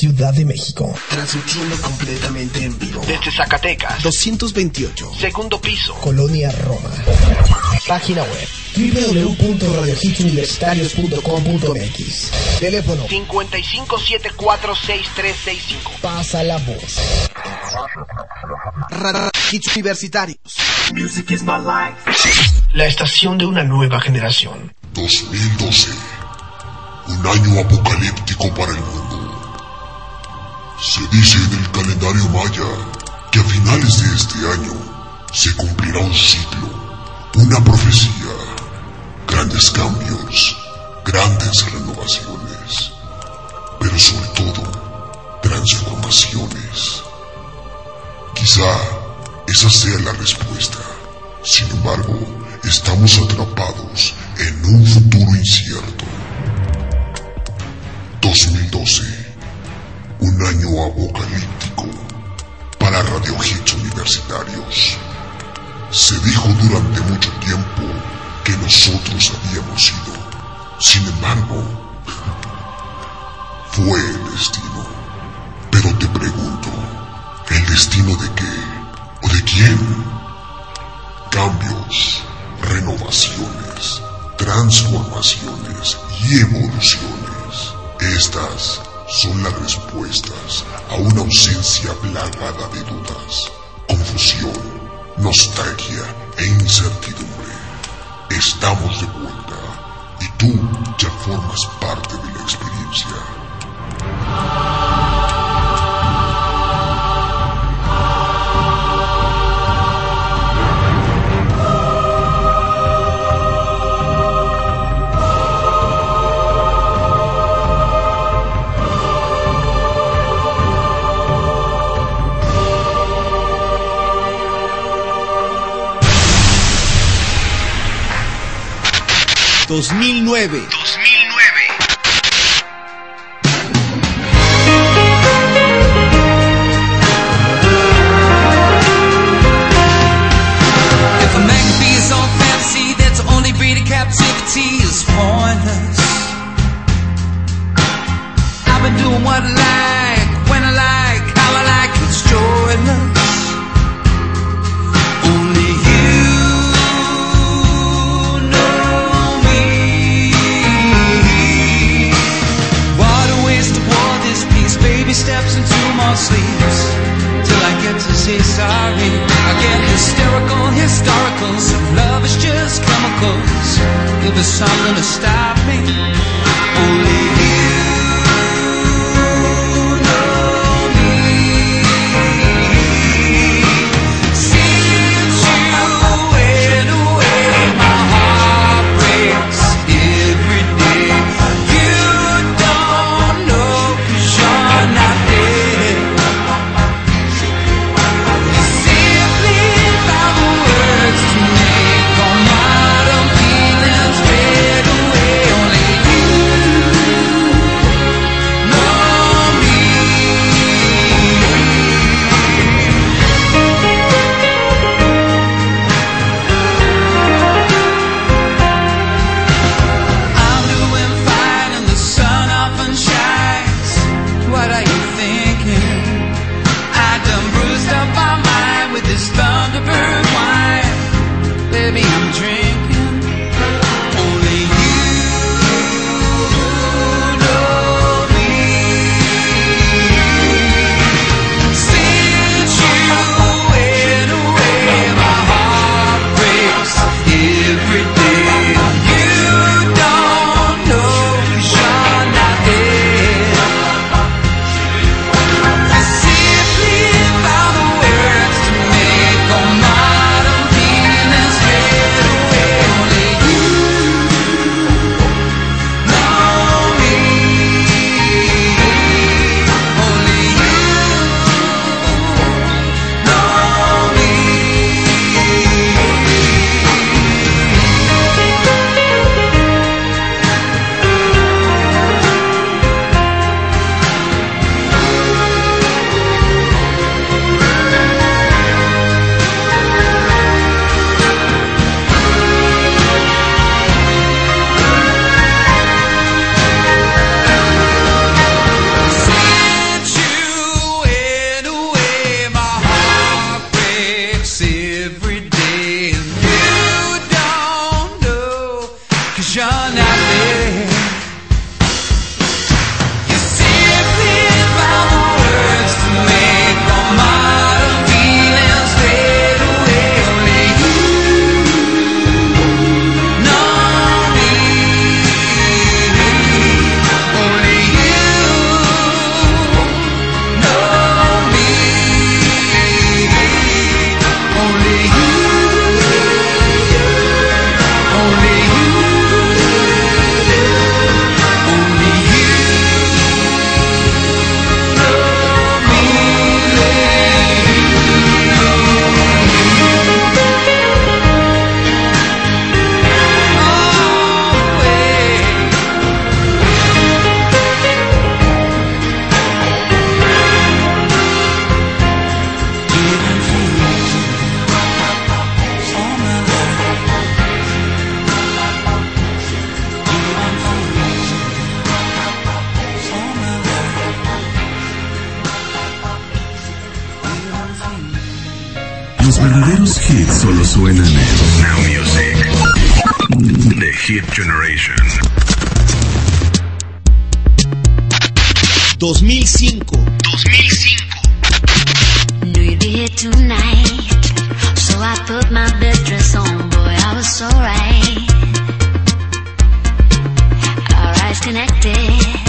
Ciudad de México. Transmitiendo completamente en vivo. Desde Zacatecas. 228. Segundo piso. Colonia Roma. Página web www.radiohitsuniversitarios.com.mx Teléfono 55746365. Pasa la voz. Radio Hits Universitarios. Music is my life. La estación de una nueva generación. 2012. Un año apocalíptico para el mundo. Se dice en el calendario maya que a finales de este año se cumplirá un ciclo, una profecía, grandes cambios, grandes renovaciones, pero sobre todo transformaciones. Quizá esa sea la respuesta. Sin embargo, estamos atrapados en un futuro incierto. 2012 un año apocalíptico para Radio Hits Universitarios. Se dijo durante mucho tiempo que nosotros habíamos sido. Sin embargo, fue el destino. Pero te pregunto, ¿el destino de qué? ¿O de quién? Cambios, renovaciones, transformaciones y evoluciones. Estas son las respuestas a una ausencia plagada de dudas, confusión, nostalgia e incertidumbre. Estamos de vuelta y tú ya formas parte de la experiencia. 2009. 2009. captivity is pointless. I've been doing what life. Baby steps into more sleeps till I get to say sorry. I get hysterical, historical. Some love is just chemicals. If there's something to stop me, oh, only Los verdaderos hits solo suenan en Now Music. The Hit Generation. 2005. 2005. Knew you'd be here tonight. So I put my best dress on, boy, I was so right. Our eyes connected.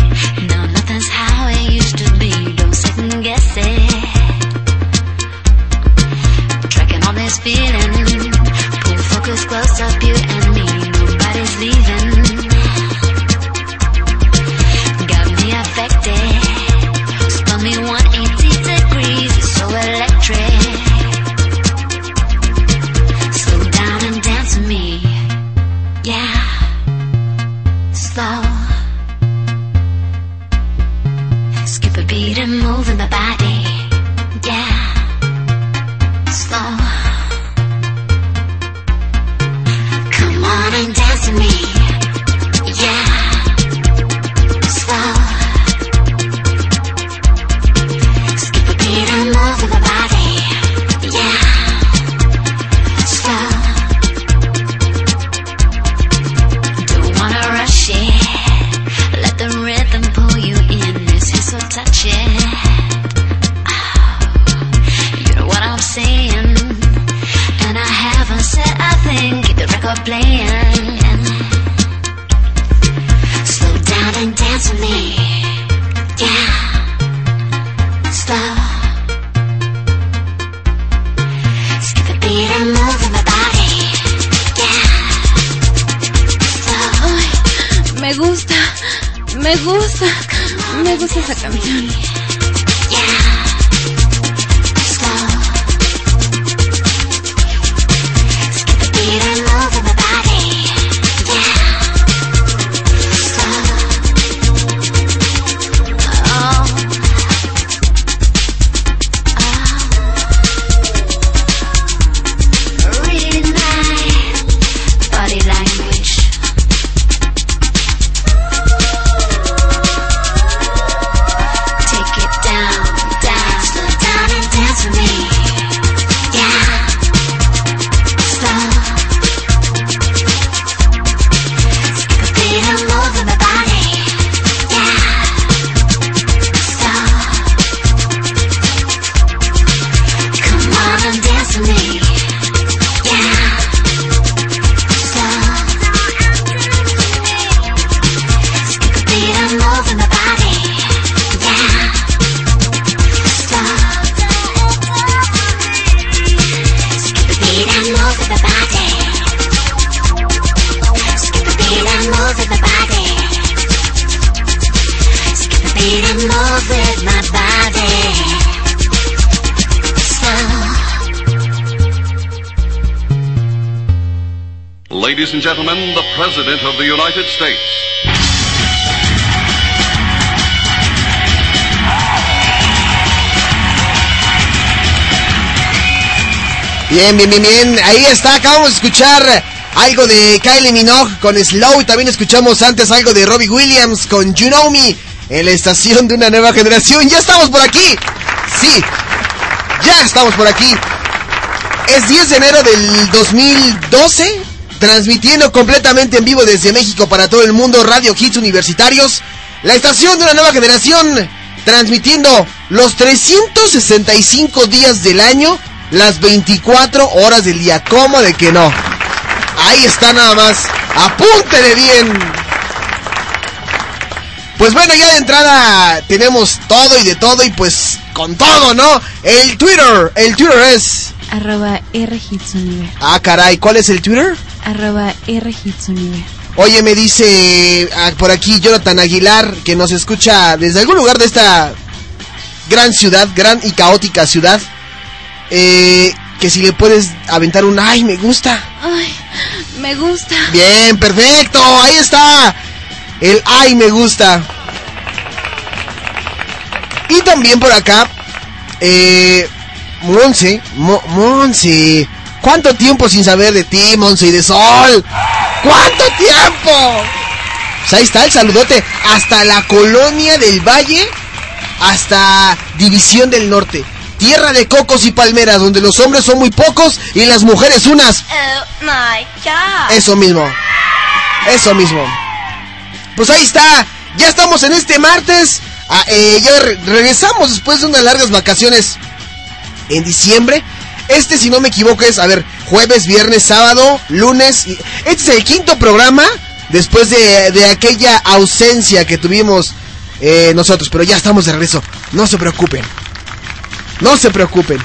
Bien, bien, bien, bien. Ahí está, acabamos de escuchar algo de Kylie Minogue con Slow. También escuchamos antes algo de Robbie Williams con You Know Me en la estación de una nueva generación. Ya estamos por aquí. Sí, ya estamos por aquí. Es 10 de enero del 2012. Transmitiendo completamente en vivo desde México para todo el mundo Radio Hits Universitarios. La estación de una nueva generación. Transmitiendo los 365 días del año las 24 horas del día. ¿Cómo de que no? Ahí está nada más. Apúntele bien. Pues bueno, ya de entrada tenemos todo y de todo y pues con todo, ¿no? El Twitter, el Twitter es... Arroba Rhitsuniver. Ah, caray, ¿cuál es el Twitter? Arroba Rhitsuniver. Oye, me dice ah, por aquí Jonathan Aguilar que nos escucha desde algún lugar de esta gran ciudad, gran y caótica ciudad. Eh, que si le puedes aventar un ay, me gusta. Ay, me gusta. Bien, perfecto, ahí está. El ay, me gusta. Y también por acá, eh, Monse, Mo- Monse. ¿Cuánto tiempo sin saber de ti, Monse y de Sol? ¿Cuánto tiempo? Pues ahí está el saludote. Hasta la colonia del Valle, hasta División del Norte. Tierra de cocos y palmeras, donde los hombres son muy pocos y las mujeres unas. Oh my god. Eso mismo. Eso mismo. Pues ahí está. Ya estamos en este martes. Ah, eh, ya re- regresamos después de unas largas vacaciones en diciembre. Este, si no me equivoco, es, a ver, jueves, viernes, sábado, lunes. y- Este es el quinto programa después de, de aquella ausencia que tuvimos eh, nosotros. Pero ya estamos de regreso. No se preocupen. No se preocupen.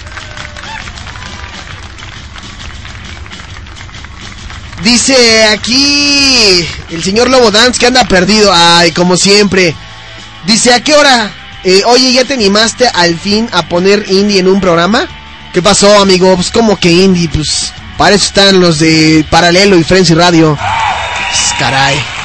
Dice aquí el señor Lobo Dance que anda perdido. Ay, como siempre. Dice, ¿a qué hora? Eh, oye, ¿ya te animaste al fin a poner indie en un programa? ¿Qué pasó, amigo? Pues como que indie, pues para eso están los de Paralelo y Frenzy Radio. Pues, caray.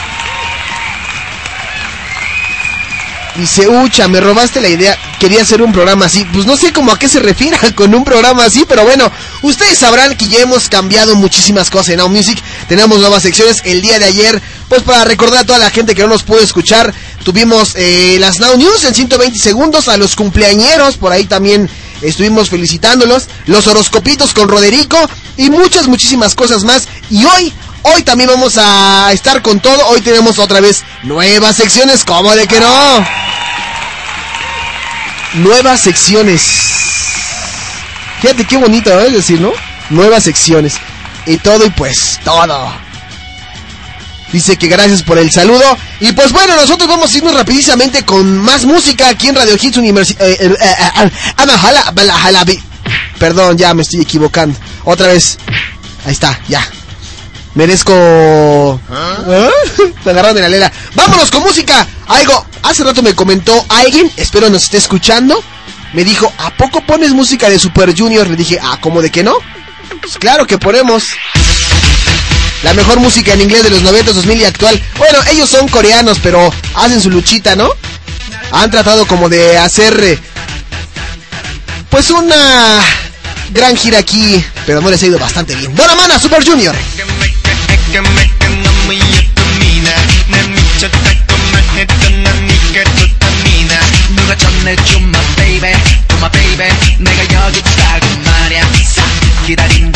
Dice, ucha, me robaste la idea. Quería hacer un programa así. Pues no sé cómo a qué se refiere con un programa así, pero bueno, ustedes sabrán que ya hemos cambiado muchísimas cosas en Now Music. Tenemos nuevas secciones. El día de ayer, pues para recordar a toda la gente que no nos pudo escuchar, tuvimos eh, las Now News en 120 segundos. A los cumpleañeros, por ahí también estuvimos felicitándolos. Los horoscopitos con Roderico y muchas, muchísimas cosas más. Y hoy, hoy también vamos a estar con todo. Hoy tenemos otra vez nuevas secciones, como de que no. Nuevas secciones. Fíjate qué bonito, ¿eh? es decir, ¿no? Nuevas secciones. Y todo y pues todo. Dice que gracias por el saludo. Y pues bueno, nosotros vamos a irnos rapidísimamente con más música aquí en Radio Hits Universidad. Perdón, ya me estoy equivocando. Otra vez. Ahí está, ya. Merezco... ¿Ah? Me agarraron de la lela. Vámonos con música. Algo, hace rato me comentó alguien, espero nos esté escuchando. Me dijo, ¿a poco pones música de Super Junior? Le dije, ah, ¿cómo de que no? Pues claro que ponemos. La mejor música en inglés de los 90, 2000 y actual. Bueno, ellos son coreanos, pero hacen su luchita, ¿no? Han tratado como de hacer... eh, pues una gran gira aquí, pero no les ha ido bastante bien. Dona Mana, Super Junior. 그 할까 말까 너무 여쁨이나. 난 미쳤다고 말했던 난 네가 도탐이나 누가 전해준 my baby, to my 내가 여기 있다고 말야. 싹 기다린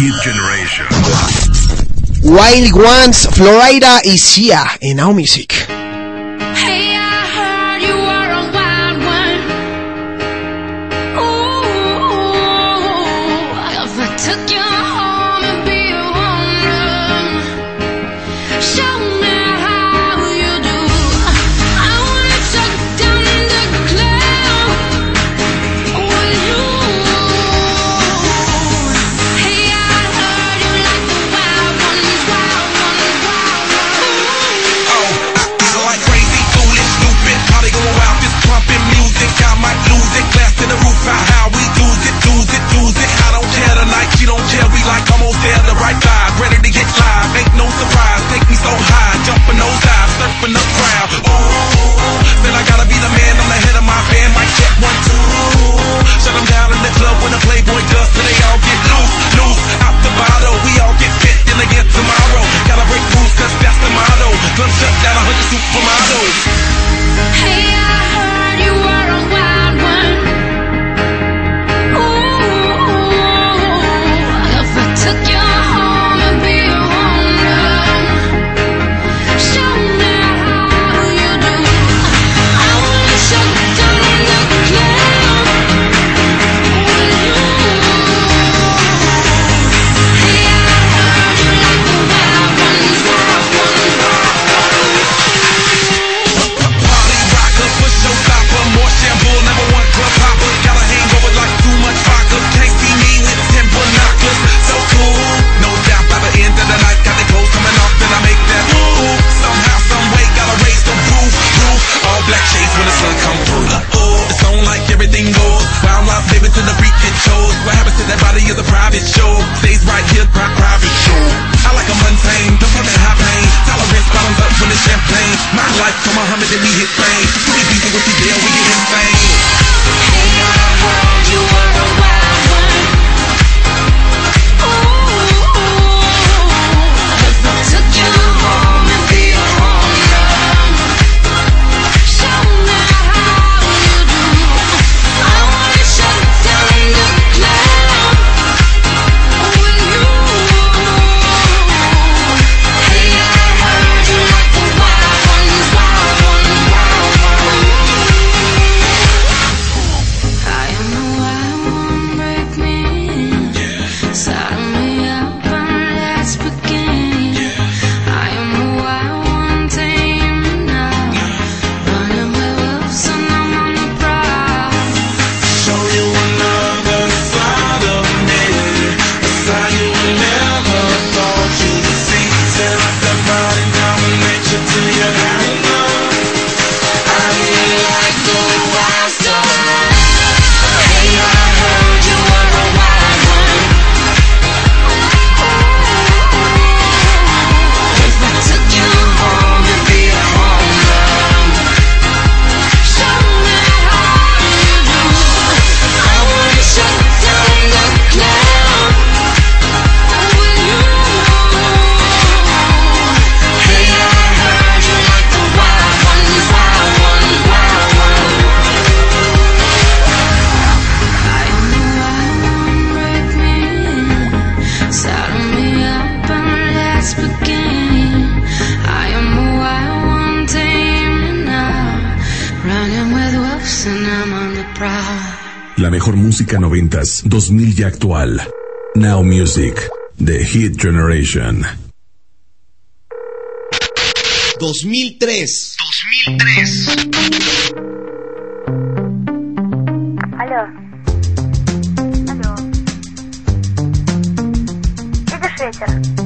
Hit Generation. Wild Ones, Florida is here in our Music. life for Muhammad then we hit fame. We be beefing with the deal, we get insane. 2000 y actual. Now Music, The Hit Generation. 2003. 2003. Алло. Алло. Видишь ветер?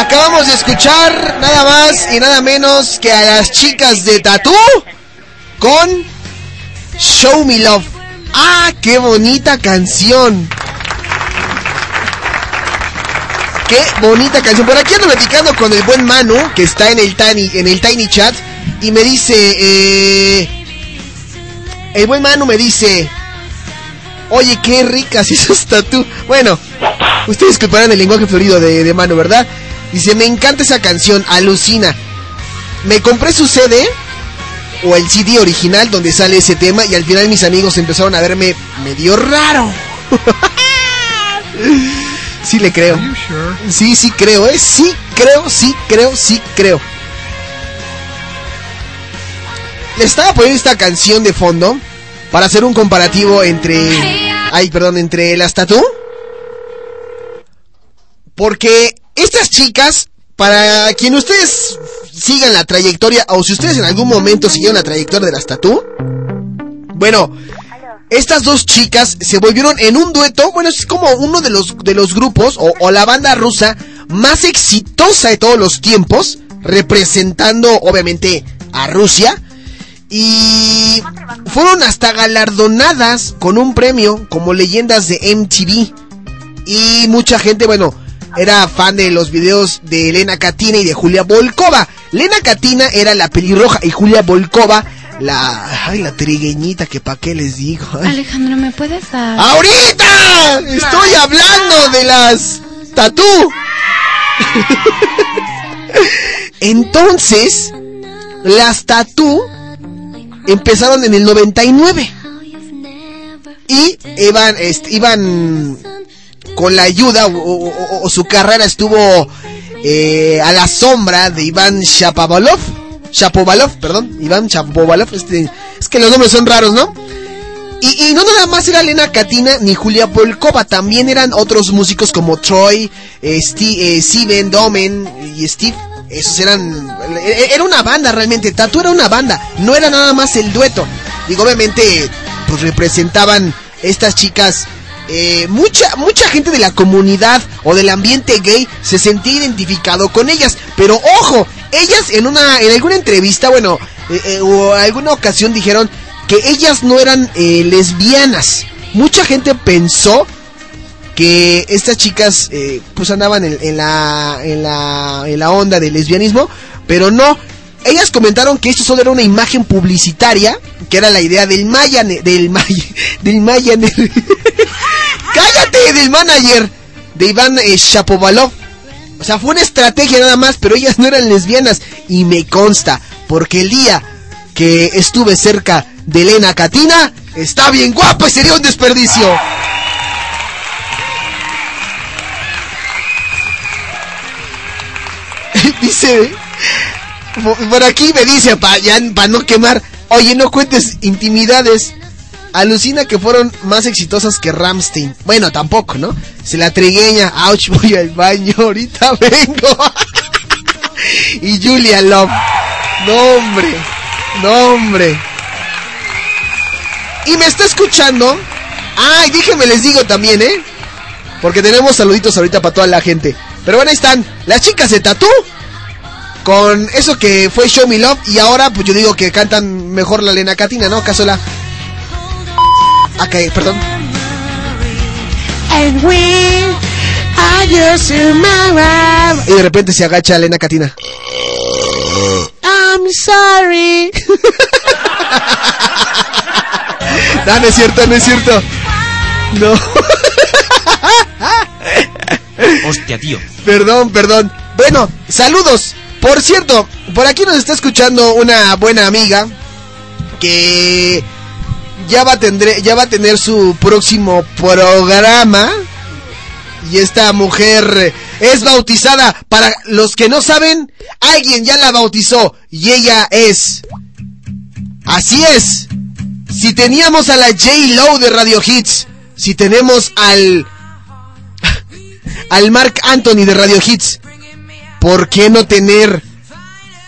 Acabamos de escuchar nada más y nada menos que a las chicas de Tatú con Show Me Love. ¡Ah, qué bonita canción! Qué bonita canción. Por aquí ando platicando con el buen Manu, que está en el Tiny, en el Tiny Chat, y me dice, eh, el buen Manu me dice, oye, qué ricas esas tatú. Bueno, ustedes disculparán el lenguaje florido de, de Manu, ¿verdad? Dice, me encanta esa canción, alucina. Me compré su CD o el CD original donde sale ese tema y al final mis amigos empezaron a verme medio raro. sí le creo. Sí, sí creo, ¿eh? Sí creo, sí creo, sí creo. Le estaba poniendo esta canción de fondo para hacer un comparativo entre... Ay, perdón, entre las tatú. Porque estas chicas, para quien ustedes sigan la trayectoria, o si ustedes en algún momento siguieron la trayectoria de las tatú, bueno, estas dos chicas se volvieron en un dueto, bueno, es como uno de los, de los grupos, o, o la banda rusa más exitosa de todos los tiempos, representando obviamente a Rusia, y fueron hasta galardonadas con un premio como leyendas de MTV. Y mucha gente, bueno, era fan de los videos de Elena Katina y de Julia Volkova. Lena Katina era la pelirroja y Julia Volkova la ay la trigueñita que pa qué les digo. Ay. Alejandro, ¿me puedes dar? ¡Ahorita! Estoy hablando de las tatú. Entonces, las tatú empezaron en el 99 y iban, est- iban con la ayuda o, su carrera estuvo eh, a la sombra de Iván Shapovalov, Shapovalov, perdón, Iván Shapovalov, este, es que los nombres son raros, ¿no? Y, no nada más era Elena Katina ni Julia Polkova, también eran otros músicos como Troy, eh, Sti- eh, Steven, Domen y Steve. Esos eran. e- Era una banda realmente. Tatu era una banda. No era nada más el dueto. Digo, obviamente, pues representaban estas chicas. Eh, mucha, mucha gente de la comunidad o del ambiente gay se sentía identificado con ellas. Pero ojo, ellas en una, en alguna entrevista, bueno, eh, eh, o alguna ocasión dijeron que ellas no eran eh, lesbianas. Mucha gente pensó que estas chicas eh, pues andaban en, en la, en, la, en la onda del lesbianismo, pero no. Ellas comentaron que esto solo era una imagen publicitaria, que era la idea del Maya, del Maya, del Maya, cállate, del manager de Iván eh, Shapovalov. O sea, fue una estrategia nada más, pero ellas no eran lesbianas y me consta, porque el día que estuve cerca de Elena Katina, está bien guapa y sería un desperdicio. dice, por- aquí me dice, para no quemar, oye, no cuentes intimidades. Alucina que fueron más exitosas que Ramstein. Bueno, tampoco, ¿no? Se la trigueña, ouch, voy al baño, ahorita vengo. y Julia Love. No, hombre. No, hombre. Y me está escuchando. Ay, déjenme les digo también, ¿eh? Porque tenemos saluditos ahorita para toda la gente. Pero bueno, ahí están las chicas de Tatú. Con eso que fue Show Me Love. Y ahora, pues yo digo que cantan mejor la Lena Catina, ¿no? Casola. Acá, perdón. Y de repente se agacha Elena Catina. I'm sorry. no, no es cierto, no es cierto. No. Hostia, tío. Perdón, perdón. Bueno, saludos. Por cierto, por aquí nos está escuchando una buena amiga que ya va a tener, ya va a tener su próximo programa. Y esta mujer es bautizada. Para los que no saben, alguien ya la bautizó. Y ella es. Así es. Si teníamos a la J. Lowe de Radio Hits. Si tenemos al. Al Mark Anthony de Radio Hits. ¿Por qué no tener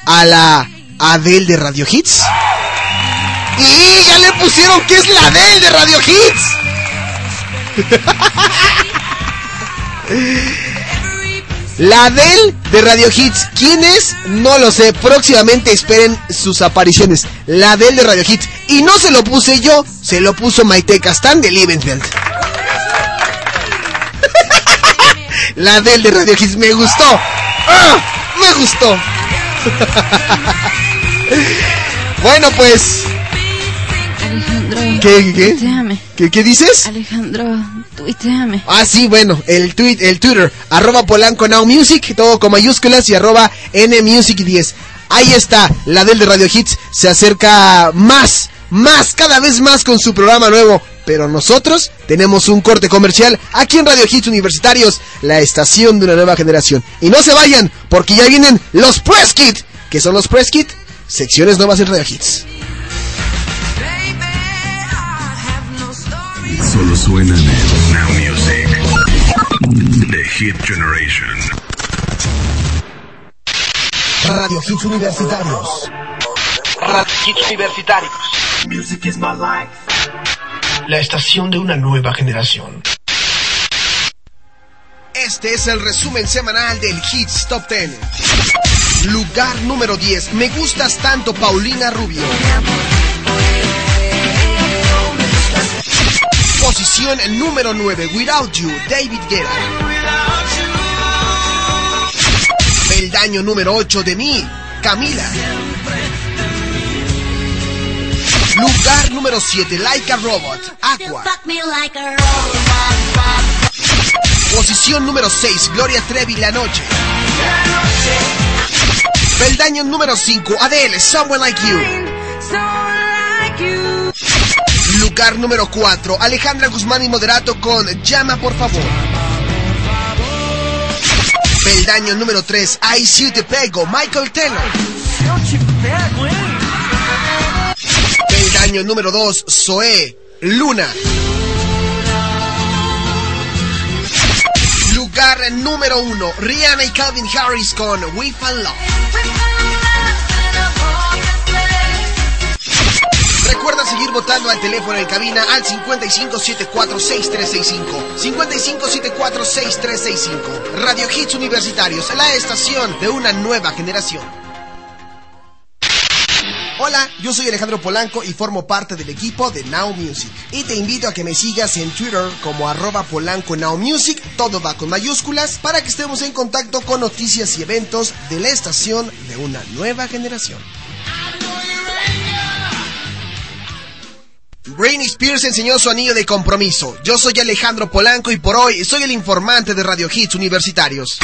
a la Adele de Radio Hits? Y ya le pusieron que es la Adele de Radio Hits. La Adele de Radio Hits. ¿Quién es? No lo sé. Próximamente esperen sus apariciones. La Adele de Radio Hits. Y no se lo puse yo, se lo puso Maite Castán de Liebenfeld. La Adele de Radio Hits. Me gustó. ¡Ah! Me gustó. bueno, pues. Alejandro. ¿Qué, qué? tuiteame. ¿Qué, qué dices? Alejandro, tuiteame. Ah, sí, bueno, el tweet, el Twitter, arroba Polanco Now Music, todo con mayúsculas y arroba N Music 10. Ahí está, la del de Radio Hits se acerca más, más, cada vez más con su programa nuevo. Pero nosotros tenemos un corte comercial aquí en Radio Hits Universitarios, la estación de una nueva generación. Y no se vayan, porque ya vienen los Press Kit. ¿Qué son los Press Kit? Secciones nuevas en Radio Hits. Solo suenan en Now Music. The Hit Generation. Radio Hits Universitarios. Radio Hits Universitarios. Music is my life. La estación de una nueva generación. Este es el resumen semanal del Hits Top 10. Lugar número 10. Me gustas tanto, Paulina Rubio. Posición número 9. Without You, David Guerra. Peldaño número 8 de mí, Camila. Lugar número 7. Like a Robot, Aqua. Posición número 6, Gloria Trevi, La Noche. Peldaño número 5, Adele, Someone Like You. Lugar número 4, Alejandra Guzmán y Moderato con Llama por favor. Peldaño número 3, I See Te Pego, Michael Taylor. Peldaño número 2, Zoé, Luna. Lugar número 1, Rihanna y Calvin Harris con We Fall Love. Recuerda seguir votando al teléfono en cabina al 55746365. 55746365. Radio Hits Universitarios, la estación de una nueva generación. Hola, yo soy Alejandro Polanco y formo parte del equipo de Now Music. Y te invito a que me sigas en Twitter como arroba Polanco Now Music, todo va con mayúsculas, para que estemos en contacto con noticias y eventos de la estación de una nueva generación. Britney Spears enseñó su anillo de compromiso. Yo soy Alejandro Polanco y por hoy soy el informante de Radio Hits Universitarios.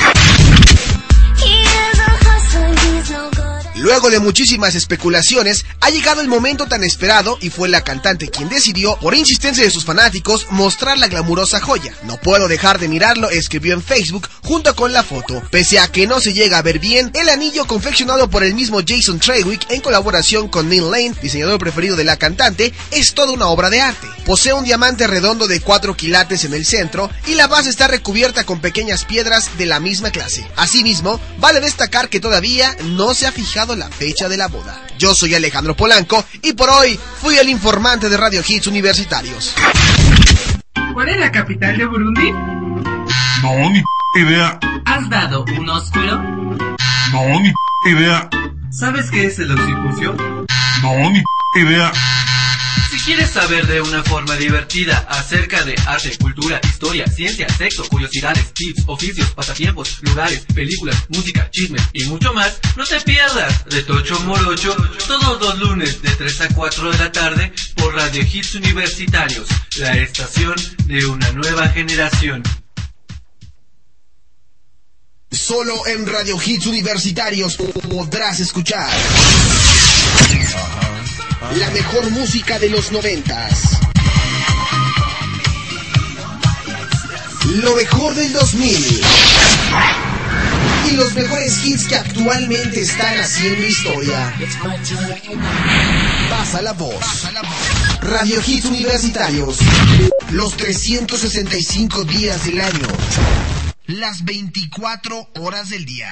Luego de muchísimas especulaciones, ha llegado el momento tan esperado y fue la cantante quien decidió, por insistencia de sus fanáticos, mostrar la glamurosa joya. No puedo dejar de mirarlo, escribió en Facebook junto con la foto. Pese a que no se llega a ver bien, el anillo confeccionado por el mismo Jason Trewick en colaboración con Neil Lane, diseñador preferido de la cantante, es toda una obra de arte. Posee un diamante redondo de 4 quilates en el centro y la base está recubierta con pequeñas piedras de la misma clase. Asimismo, vale destacar que todavía no se ha fijado la fecha de la boda. Yo soy Alejandro Polanco y por hoy fui el informante de Radio Hits Universitarios. ¿Cuál es la capital de Burundi? No, ni p idea. ¿Has dado un ósculo? No, ni p idea. ¿Sabes qué es el occipucio? No, ni p idea. Quieres saber de una forma divertida acerca de arte, cultura, historia, ciencia, sexo, curiosidades, tips, oficios, pasatiempos, lugares, películas, música, chismes y mucho más, no te pierdas de Tocho Morocho todos los lunes de 3 a 4 de la tarde por Radio Hits Universitarios, la estación de una nueva generación. Solo en Radio Hits Universitarios podrás escuchar la mejor música de los noventas. Lo mejor del 2000. Y los mejores hits que actualmente están haciendo historia. Pasa la voz. Radio Hits Universitarios. Los 365 días del año. Las 24 horas del día.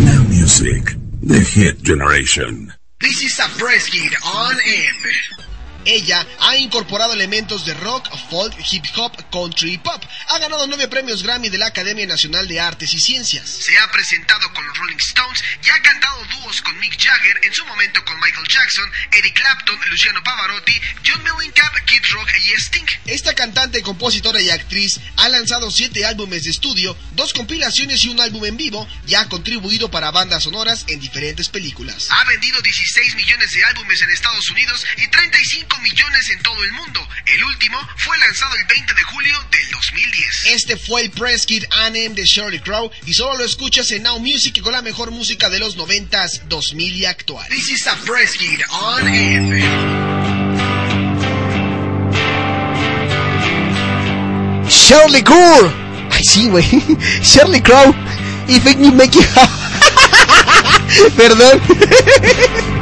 Now Music, The Hit Generation. This is a press kid on M. Ella ha incorporado elementos de rock, folk, hip hop, country y pop. Ha ganado nueve premios Grammy de la Academia Nacional de Artes y Ciencias. Se ha presentado con los Rolling Stones y ha cantado dúos con Mick Jagger, en su momento con Michael Jackson, Eric Clapton, Luciano Pavarotti, John Mellencamp, Kid Rock y Sting. Esta cantante, compositora y actriz ha lanzado siete álbumes de estudio, dos compilaciones y un álbum en vivo y ha contribuido para bandas sonoras en diferentes películas. Ha vendido 16 millones de álbumes en Estados Unidos y 35 millones en todo el mundo. El último fue lanzado el 20 de julio del 2010. Este fue el Press Kid Anem de Shirley Crow y solo lo escuchas en Now Music con la mejor música de los 90s, 2000 y actual. This is a Press Kid on. Shirley Crow. Ay, sí, güey. Shirley Crow. Y Fake News Make You Perdón.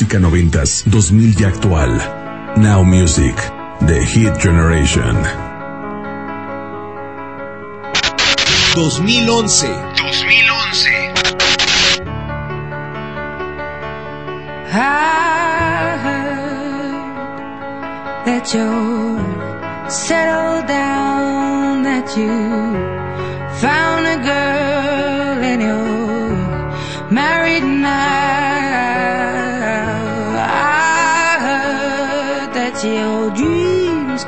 música noventas, 2000 y actual. Now Music, The Hit Generation. 2011. 2011. I heard that you're settled down, that you found a girl and you're married now.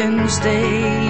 since day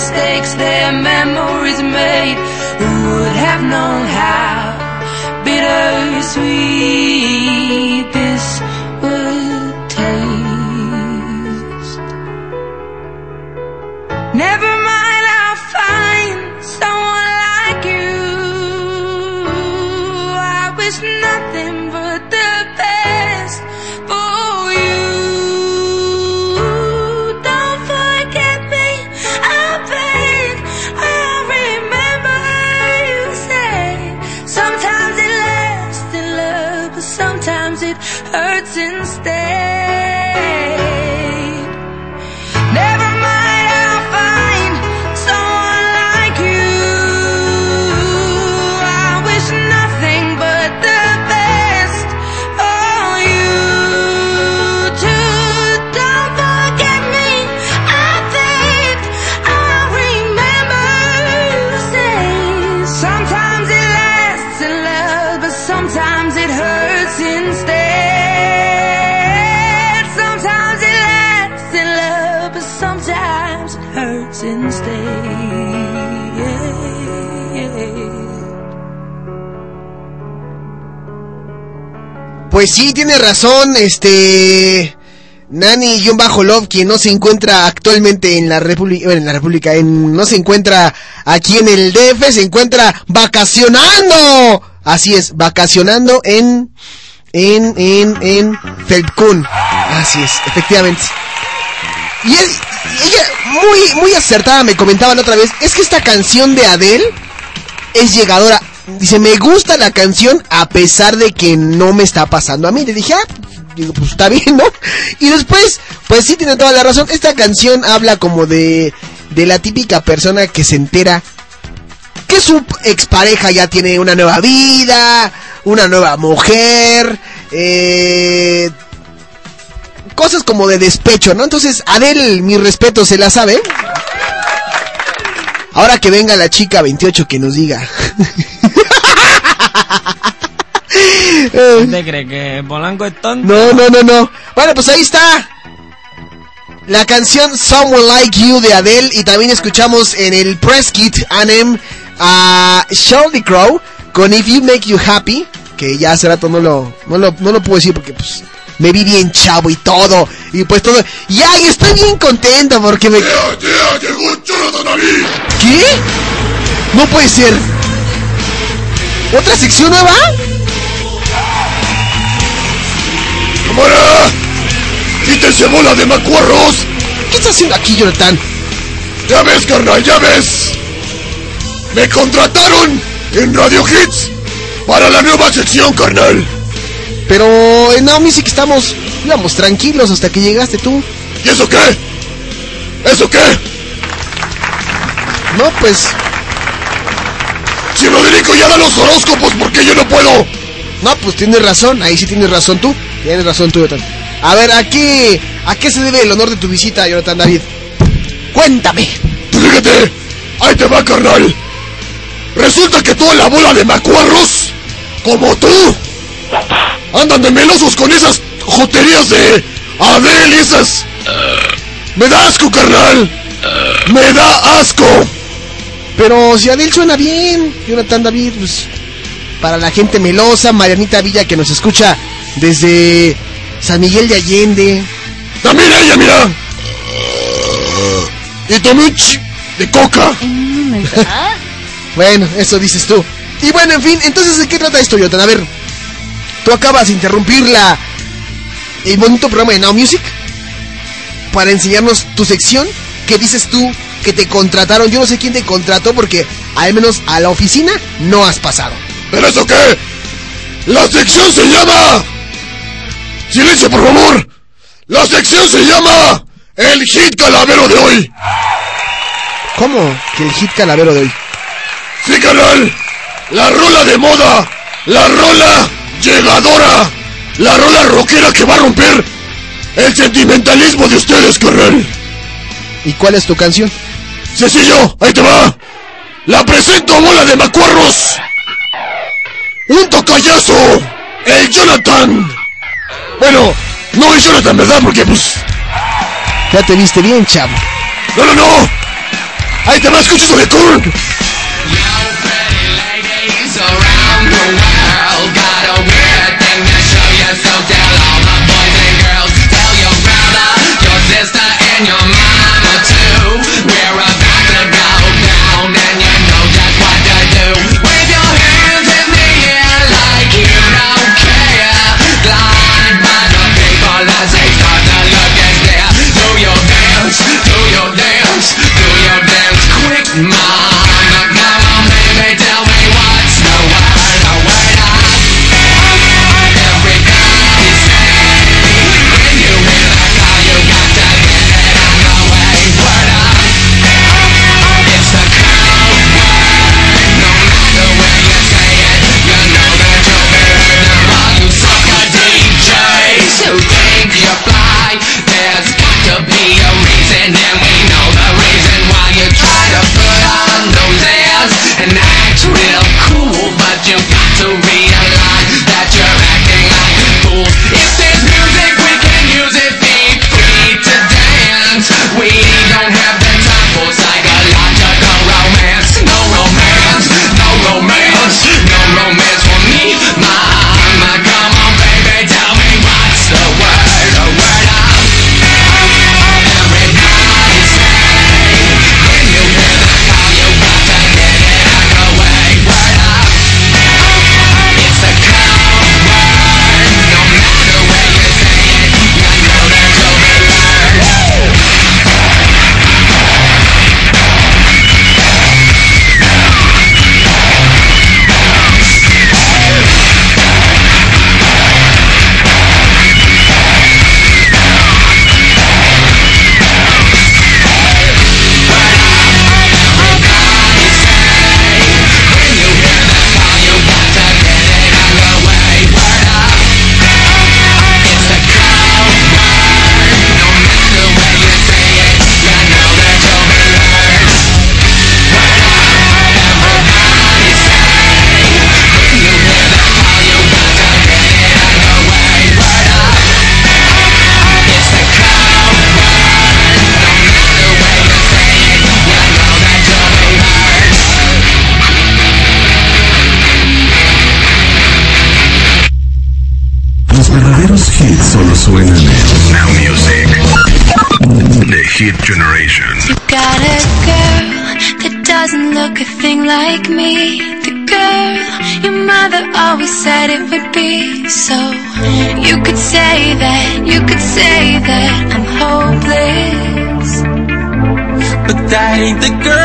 mistakes, their memories made. Who would have known how bittersweet Pues sí, tiene razón, este... Nani Bajo Love, quien no se encuentra actualmente en la República, bueno, en la República, en, no se encuentra aquí en el DF, se encuentra vacacionando. Así es, vacacionando en, en, en, en Feldkuhn. Así es, efectivamente. Y es, ella muy, muy acertada me comentaba la otra vez, es que esta canción de Adele es llegadora. Dice, me gusta la canción a pesar de que no me está pasando a mí. Le dije, ah, pues está bien, ¿no? Y después, pues sí tiene toda la razón. Esta canción habla como de, de la típica persona que se entera que su expareja ya tiene una nueva vida, una nueva mujer, eh, cosas como de despecho, ¿no? Entonces, Adele, mi respeto, se la sabe. Ahora que venga la chica 28 que nos diga. ¿Usted cree que Polanco es tonto? No, no, no, no. Bueno, pues ahí está. La canción Someone Like You de Adele y también escuchamos en el press kit Anem a Sheldon Crow con If You Make You Happy, que ya hace rato no lo, no lo, no lo puedo decir porque pues me vi bien chavo y todo, y pues todo, y ay, estoy bien contento porque me... ¿Qué? No puede ser. ¿Otra sección nueva? ¡Cámara! ¡Quítense bola de macuarros! ¿Qué estás haciendo aquí, Jonathan? Ya ves, carnal, ya ves. Me contrataron en Radio Hits para la nueva sección, carnal. Pero en Now Music estamos, íbamos tranquilos hasta que llegaste tú. ¿Y eso qué? ¿Eso qué? No, pues... Si Roderico ya da los horóscopos, ¿por qué yo no puedo? No, pues tienes razón, ahí sí tienes razón tú. Tienes razón tú, Jonathan. A ver, ¿a qué, ¿a qué se debe el honor de tu visita, Jonathan David? Cuéntame. Pues fíjate, ahí te va, carnal. Resulta que toda la bola de macuarros, como tú, andan de melosos con esas joterías de Adele y esas... Me da asco, carnal. Me da asco. Pero si Adel suena bien, Jonathan David, pues para la gente melosa, Marianita Villa que nos escucha desde San Miguel de Allende. También ella, mira. Y ch- de coca. Bueno, eso dices tú. Y bueno, en fin, entonces ¿de qué trata esto, Jonathan? A ver, tú acabas de interrumpir la el bonito programa de Now Music para enseñarnos tu sección. ¿Qué dices tú que te contrataron? Yo no sé quién te contrató porque al menos a la oficina no has pasado. ¿Pero eso qué? La sección se llama... Silencio, por favor. La sección se llama... El hit calavero de hoy. ¿Cómo que el hit calavero de hoy? Sí, canal. La rola de moda. La rola llegadora. La rola rockera que va a romper el sentimentalismo de ustedes, carnal. ¿Y cuál es tu canción? Sencillo, ahí te va. La presento a bola de macuarros. Un tocayazo. El Jonathan. Bueno, no es Jonathan, ¿verdad? Porque pues... Ya te viste bien, chavo. No, no, no. Ahí te va, escucha eso de Korn. So tell all the boys and girls, tell your brother, your sister, and your mama the girl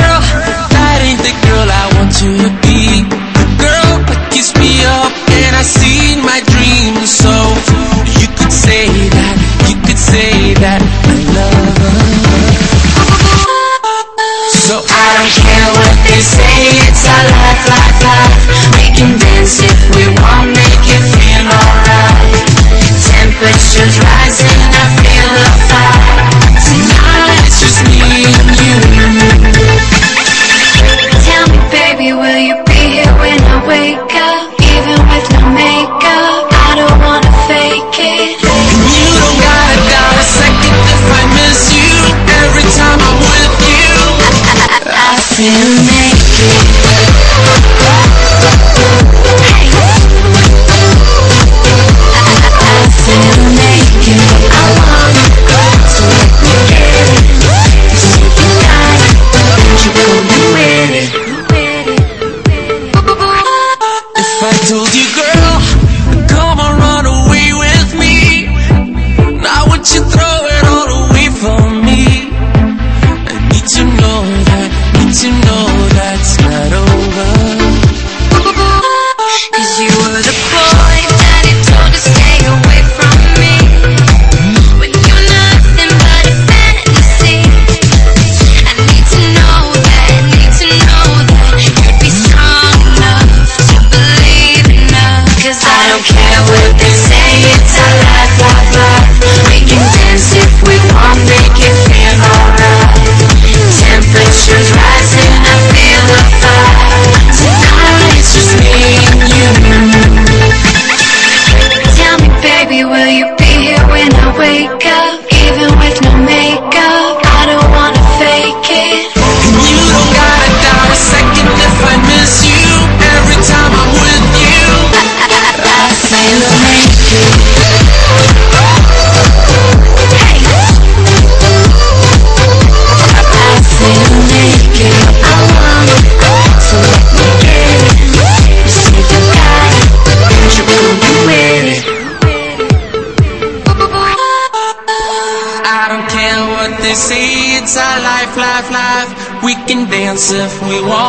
if we want.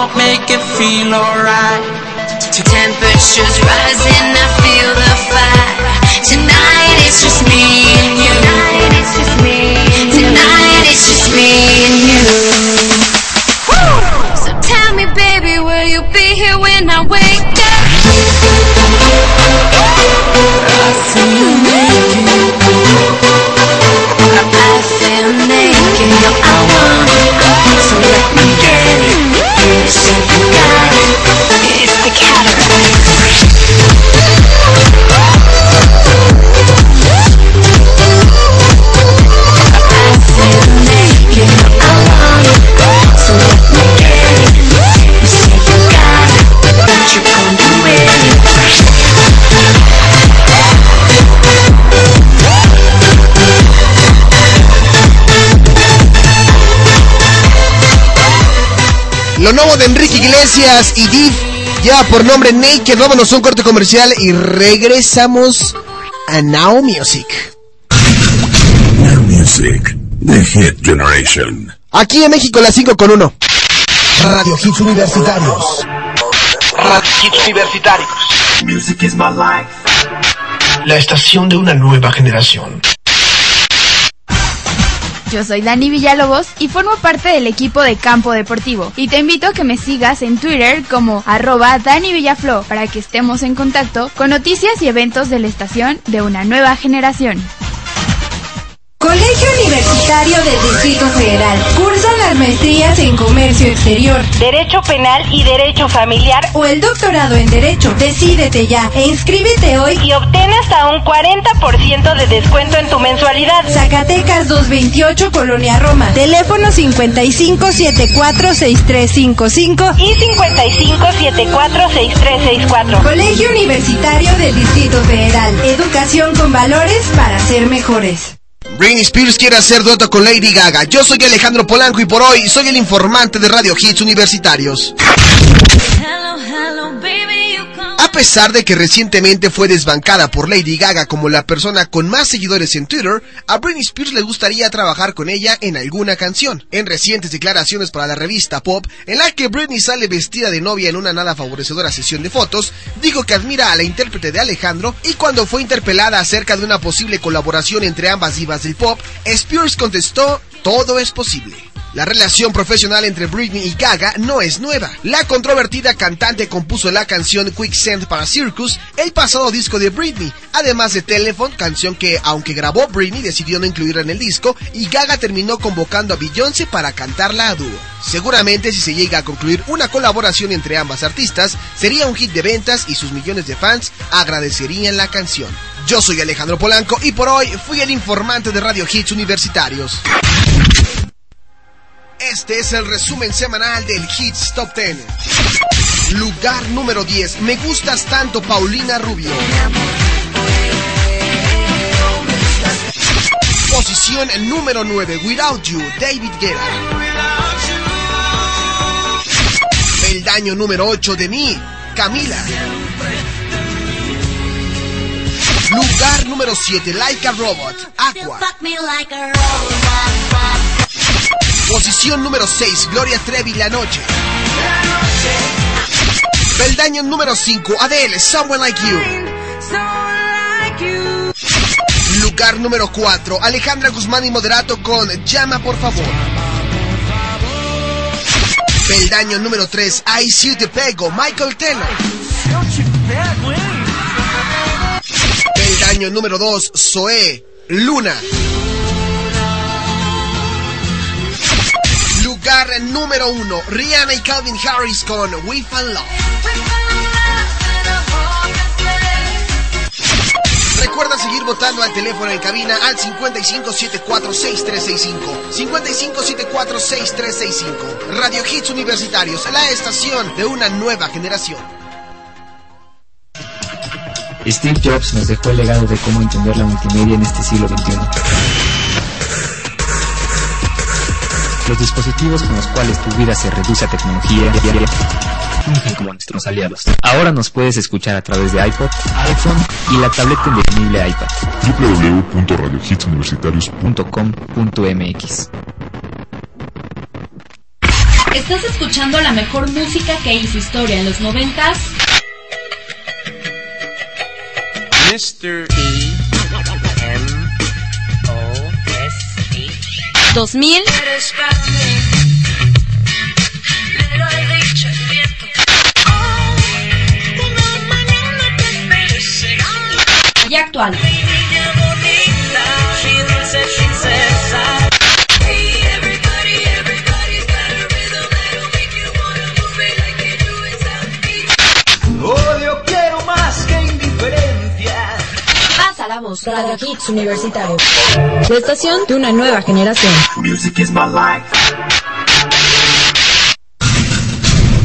Lo nuevo de Enrique Iglesias y Div, ya por nombre Naked. Vámonos a un corte comercial y regresamos a Now Music. Now Music, The Hit Generation. Aquí en México, las 5 con 1. Radio Hits Universitarios. Radio Hits Universitarios. Music is my life. La estación de una nueva generación. Yo soy Dani Villalobos y formo parte del equipo de Campo Deportivo. Y te invito a que me sigas en Twitter como arroba Dani Villaflo para que estemos en contacto con noticias y eventos de la estación de una nueva generación. Colegio Universitario del Distrito Federal. Cursan las maestrías en Comercio Exterior, Derecho Penal y Derecho Familiar o el doctorado en Derecho. Decídete ya e inscríbete hoy y obtén hasta un 40% de descuento en tu mensualidad. Zacatecas 228, Colonia Roma. Teléfono 55746355 y 55746364. Colegio Universitario del Distrito Federal. Educación con valores para ser mejores. Britney Spears quiere hacer dueto con Lady Gaga. Yo soy Alejandro Polanco y por hoy soy el informante de Radio Hits Universitarios. A pesar de que recientemente fue desbancada por Lady Gaga como la persona con más seguidores en Twitter, a Britney Spears le gustaría trabajar con ella en alguna canción. En recientes declaraciones para la revista Pop, en la que Britney sale vestida de novia en una nada favorecedora sesión de fotos, dijo que admira a la intérprete de Alejandro y cuando fue interpelada acerca de una posible colaboración entre ambas divas del pop, Spears contestó, todo es posible. La relación profesional entre Britney y Gaga no es nueva. La controvertida cantante compuso la canción Quicksand para Circus, el pasado disco de Britney, además de Telephone, canción que, aunque grabó Britney, decidió no incluirla en el disco y Gaga terminó convocando a Beyoncé para cantarla a dúo. Seguramente si se llega a concluir una colaboración entre ambas artistas, sería un hit de ventas y sus millones de fans agradecerían la canción. Yo soy Alejandro Polanco y por hoy fui el informante de Radio Hits Universitarios. Este es el resumen semanal del Hits Top 10. Lugar número 10. Me gustas tanto, Paulina Rubio. Posición número 9. Without You, David Guetta. Peldaño número 8 de mí, Camila. Lugar número 7. Like a Robot, Aqua. Posición número 6, Gloria Trevi La Noche. Peldaño número 5, Adele, Someone Like You. Lugar número 4, Alejandra Guzmán y Moderato con Llama por favor. Peldaño número 3, I See Te Pego, Michael Taylor. Peldaño número 2, Zoé, Luna. Número 1, Rihanna y Calvin Harris con We Fall Love. Recuerda seguir votando al teléfono en cabina al 55746365. 55746365. Radio Hits Universitarios, la estación de una nueva generación. Steve Jobs nos dejó el legado de cómo entender la multimedia en este siglo XXI. Los dispositivos con los cuales tu vida se reduce a tecnología fungen como nuestros aliados. Ahora nos puedes escuchar a través de iPod, iPhone y la tableta indefinible iPad. www.radiohitsuniversitarios.com.mx Estás escuchando la mejor música que hizo historia en los noventas. Mr. E. 2000 y actual. Voz. Radio Hits Universitario. La estación de una nueva generación. Music is my life.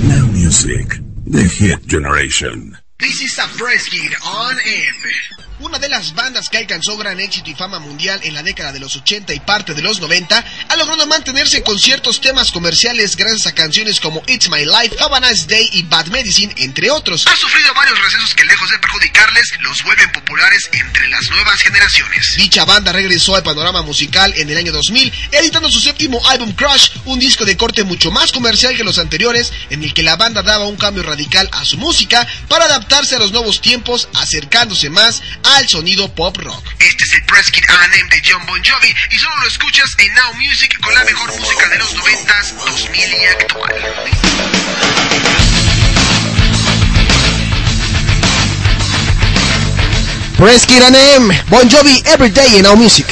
Now Music, the hit generation. This is a fresh hit on air. Una de las bandas que alcanzó gran éxito y fama mundial en la década de los 80 y parte de los 90 ha logrado mantenerse con ciertos temas comerciales gracias a canciones como It's My Life, Have a Nice Day y Bad Medicine, entre otros. Ha sufrido varios recesos que lejos de perjudicarles, los vuelven populares entre las nuevas generaciones. Dicha banda regresó al panorama musical en el año 2000, editando su séptimo álbum Crush, un disco de corte mucho más comercial que los anteriores, en el que la banda daba un cambio radical a su música para adaptarse a los nuevos tiempos, acercándose más al sonido pop rock. Este es el Press Kit A&M de John Bon Jovi y solo lo escuchas en Now Music con la mejor música de los 90s, 2000 y actual. Press Kit A&M, Bon Jovi Every Day in Now Music.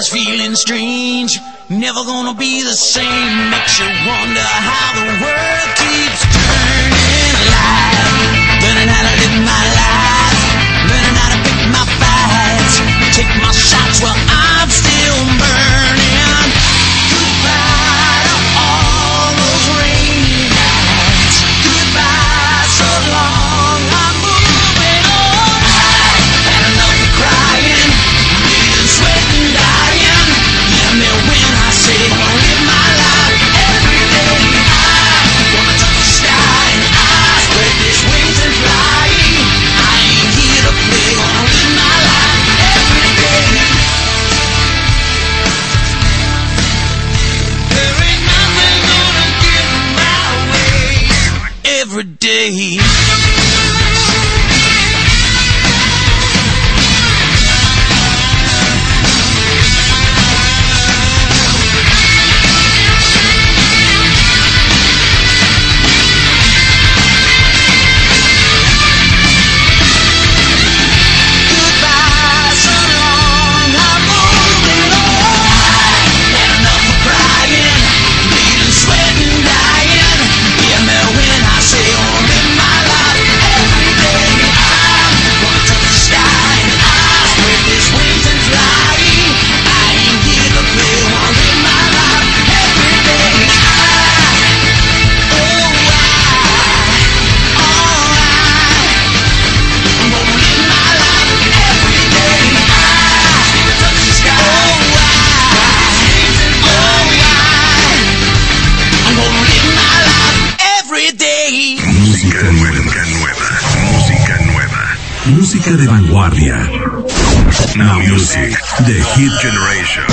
body's feeling strange, never gonna be the same. Makes you wonder how the world keeps turning. Alive, learning how to live my life, learning how to pick my fights, take my shots while I'm still burning. every day. vanguardia. Now music, the hit generation.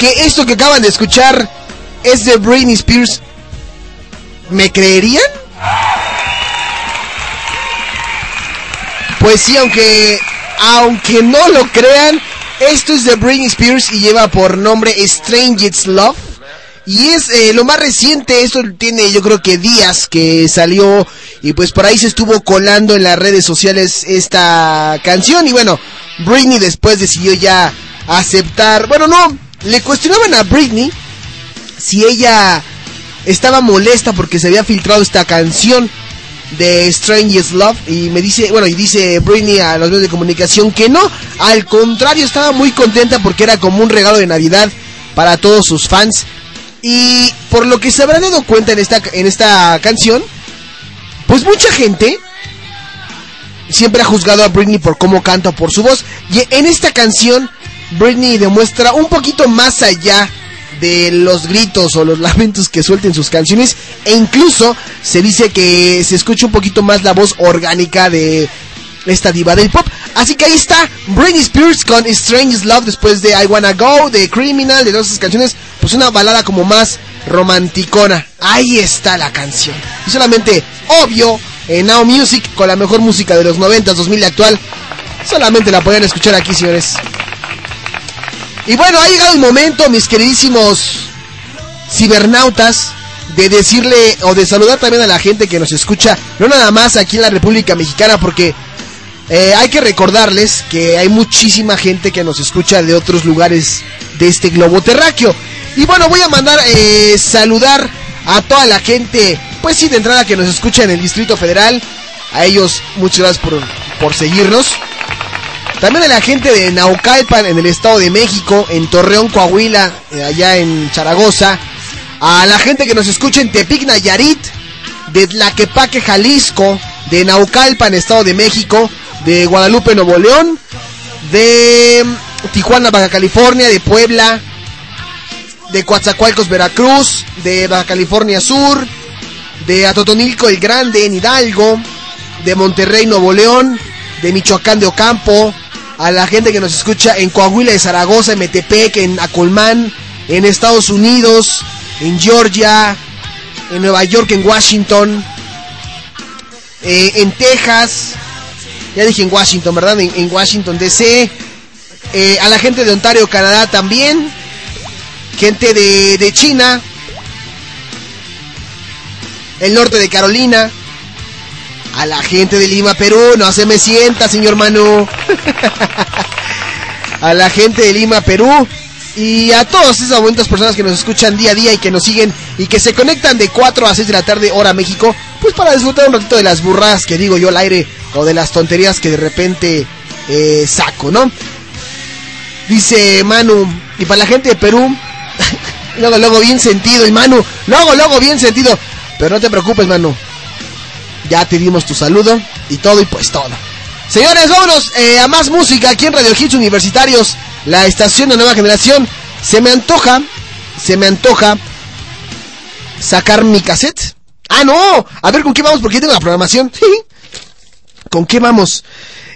Que esto que acaban de escuchar es de Britney Spears, ¿me creerían? Pues sí, aunque aunque no lo crean, esto es de Britney Spears y lleva por nombre Strangest Love. Y es eh, lo más reciente, esto tiene yo creo que días que salió y pues por ahí se estuvo colando en las redes sociales esta canción y bueno, Britney después decidió ya aceptar, bueno no, le cuestionaban a Britney si ella estaba molesta porque se había filtrado esta canción de Strangest Love y me dice, bueno, y dice Britney a los medios de comunicación que no, al contrario, estaba muy contenta porque era como un regalo de Navidad para todos sus fans. Y por lo que se habrán dado cuenta en esta, en esta canción, pues mucha gente siempre ha juzgado a Britney por cómo canta, por su voz. Y en esta canción, Britney demuestra un poquito más allá de los gritos o los lamentos que suelten sus canciones e incluso se dice que se escucha un poquito más la voz orgánica de esta diva del pop. Así que ahí está Britney Spears con Strange Love después de I Wanna Go, de Criminal, de todas esas canciones, pues una balada como más romanticona. Ahí está la canción. Y solamente, obvio, en Now Music con la mejor música de los 90, 2000 y actual. Solamente la pueden escuchar aquí, señores. Y bueno, ha llegado el momento, mis queridísimos cibernautas, de decirle o de saludar también a la gente que nos escucha, no nada más aquí en la República Mexicana, porque eh, hay que recordarles que hay muchísima gente que nos escucha de otros lugares de este globo terráqueo. Y bueno, voy a mandar eh, saludar a toda la gente, pues sí, de entrada que nos escucha en el Distrito Federal. A ellos, muchas gracias por, por seguirnos. También a la gente de Naucalpan en el Estado de México, en Torreón, Coahuila, eh, allá en Zaragoza. A la gente que nos escucha en Tepic, Nayarit, de Tlaquepaque, Jalisco, de Naucalpan, Estado de México, de Guadalupe, Nuevo León, de Tijuana, Baja California, de Puebla, de Coatzacoalcos, Veracruz, de Baja California Sur, de Atotonilco el Grande, en Hidalgo, de Monterrey, Nuevo León, de Michoacán de Ocampo, a la gente que nos escucha en Coahuila de Zaragoza, en Metepec, en Acolmán, en Estados Unidos, en Georgia, en Nueva York, en Washington, eh, en Texas, ya dije en Washington, ¿verdad? En, en Washington DC, eh, a la gente de Ontario, Canadá también, gente de, de China, el norte de Carolina, a la gente de Lima, Perú, no se me sienta, señor Manu. a la gente de Lima, Perú. Y a todas esas bonitas personas que nos escuchan día a día y que nos siguen y que se conectan de 4 a 6 de la tarde, hora México, pues para disfrutar un ratito de las burradas que digo yo al aire o de las tonterías que de repente eh, saco, ¿no? Dice Manu, y para la gente de Perú, luego, luego bien sentido, y Manu, luego, luego bien sentido, pero no te preocupes, Manu, ya te dimos tu saludo y todo y pues todo. Señores, vámonos eh, a más música aquí en Radio Hits Universitarios, la estación de nueva generación. Se me antoja, se me antoja sacar mi cassette. Ah, no, a ver con qué vamos porque tengo la programación. ¿Con qué vamos?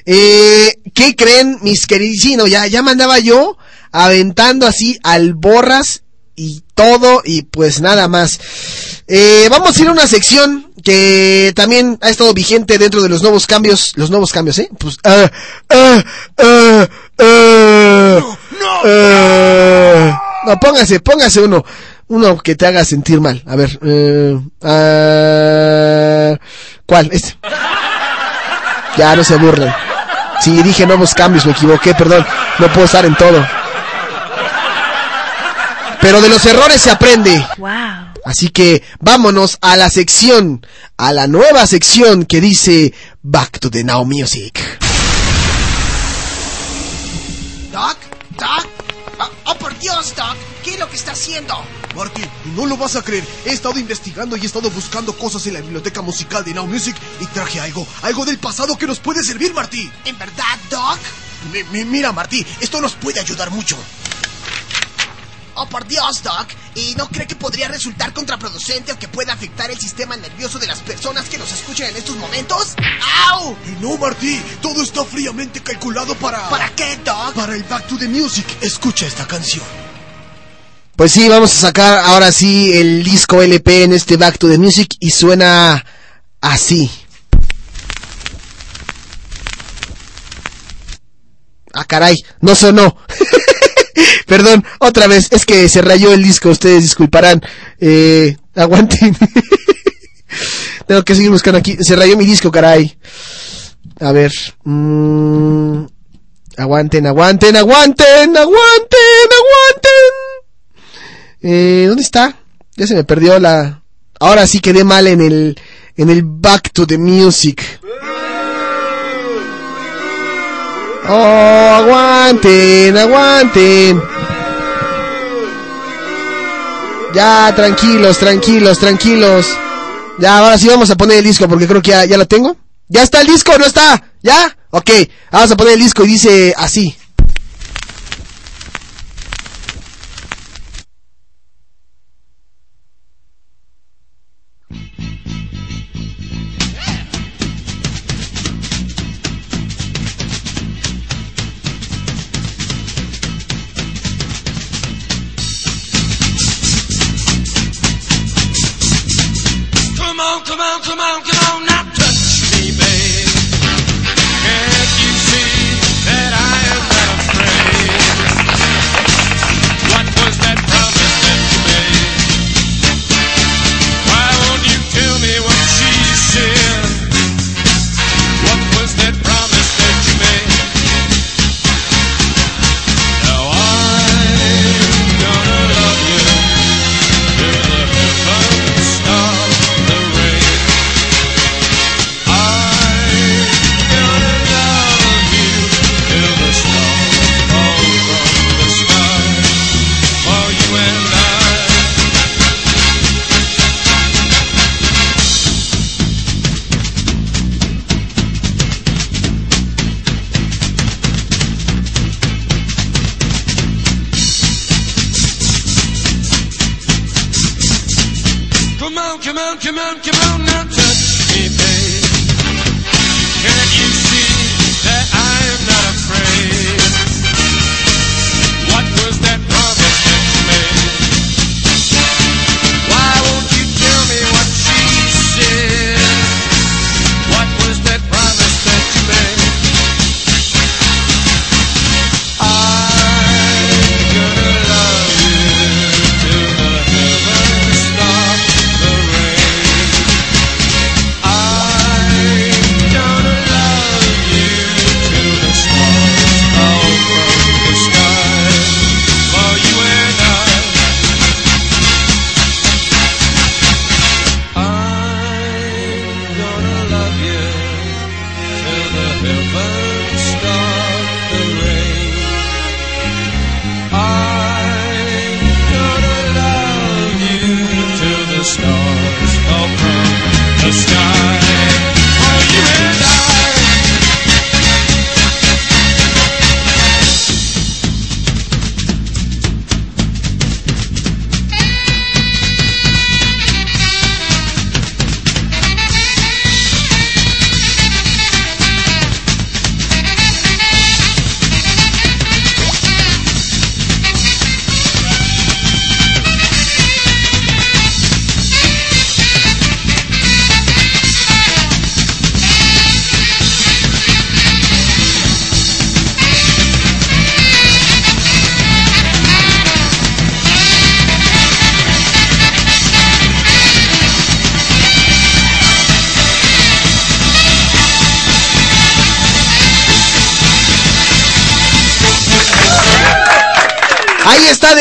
Eh, ¿Qué creen mis queridos? ya, ya mandaba yo aventando así alborras y todo y pues nada más. Eh, vamos a ir a una sección que también ha estado vigente dentro de los nuevos cambios, los nuevos cambios, ¿eh? Pues, ah, ah, ah, ah, ah. no, póngase, póngase uno, uno que te haga sentir mal. A ver, eh, ah, ¿cuál? Este. Ya, no se aburren. Si dije nuevos cambios, me equivoqué, perdón. No puedo estar en todo. Pero de los errores se aprende. Wow. Así que vámonos a la sección, a la nueva sección que dice Back to the Now Music. Doc, Doc, oh, oh, por Dios, Doc, ¿qué es lo que está haciendo? Marty, no lo vas a creer. He estado investigando y he estado buscando cosas en la biblioteca musical de Now Music y traje algo, algo del pasado que nos puede servir, Marty. ¿En verdad, Doc? Mi- mi- mira, Marty, esto nos puede ayudar mucho. Oh, por Dios, Doc. ¿Y no cree que podría resultar contraproducente o que pueda afectar el sistema nervioso de las personas que nos escuchan en estos momentos? ¡Au! Y no, Marty, todo está fríamente calculado para... ¿Para qué, Doc? Para el Back to the Music. Escucha esta canción. Pues sí, vamos a sacar ahora sí el disco LP en este Back to the Music y suena así. Ah, caray, no sonó. Perdón, otra vez, es que se rayó el disco, ustedes disculparán. Eh, aguanten. Tengo que seguir buscando aquí. Se rayó mi disco, caray. A ver. mm, aguanten, aguanten, aguanten, aguanten, aguanten. Eh, ¿Dónde está? Ya se me perdió la... Ahora sí quedé mal en el... En el Back to the Music. Oh, aguanten, aguanten. Ya, tranquilos, tranquilos, tranquilos. Ya, ahora sí vamos a poner el disco porque creo que ya, ya lo tengo. ¿Ya está el disco? ¿No está? ¿Ya? Ok, vamos a poner el disco y dice así. Come on, come on,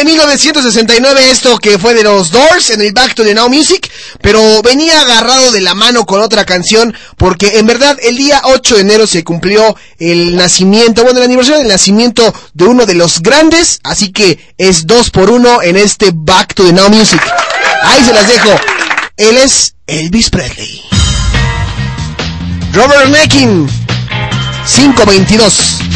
de 1969 esto que fue de los Doors en el Back to the Now Music, pero venía agarrado de la mano con otra canción porque en verdad el día 8 de enero se cumplió el nacimiento, bueno, el aniversario del nacimiento de uno de los grandes, así que es dos por uno en este Back to the Now Music. Ahí se las dejo. Él es Elvis Presley. Robert Mackin, 522.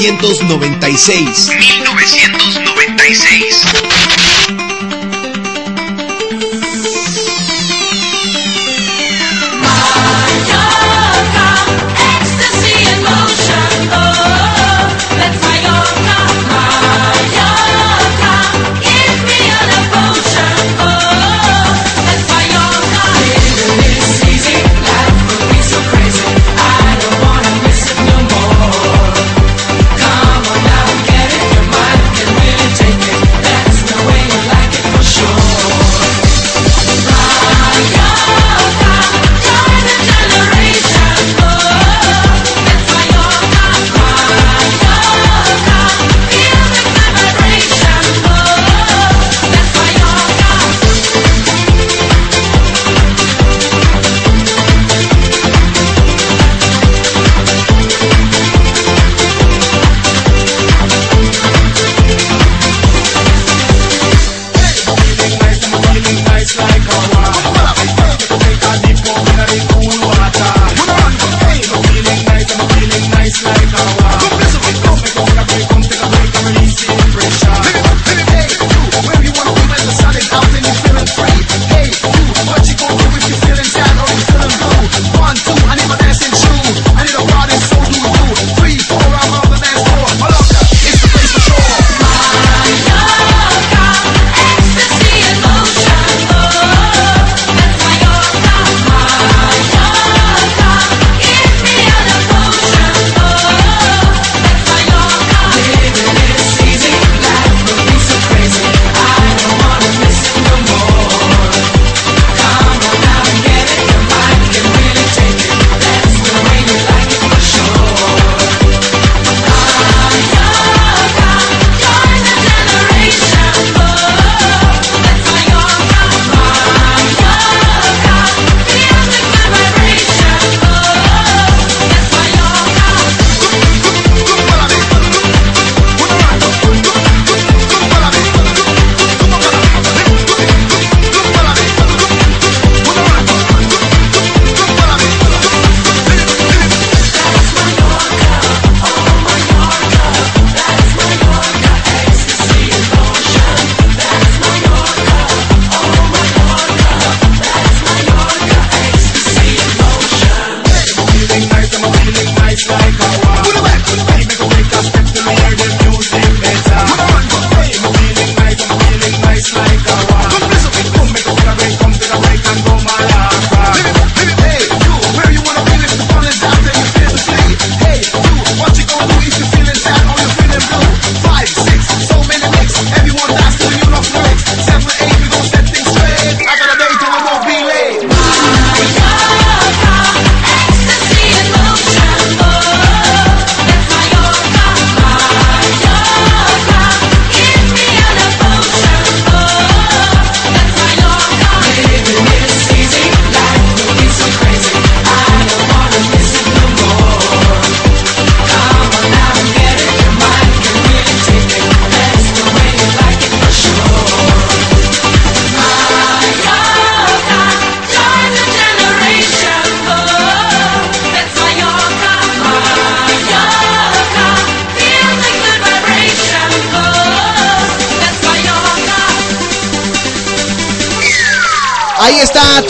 1996. 1996.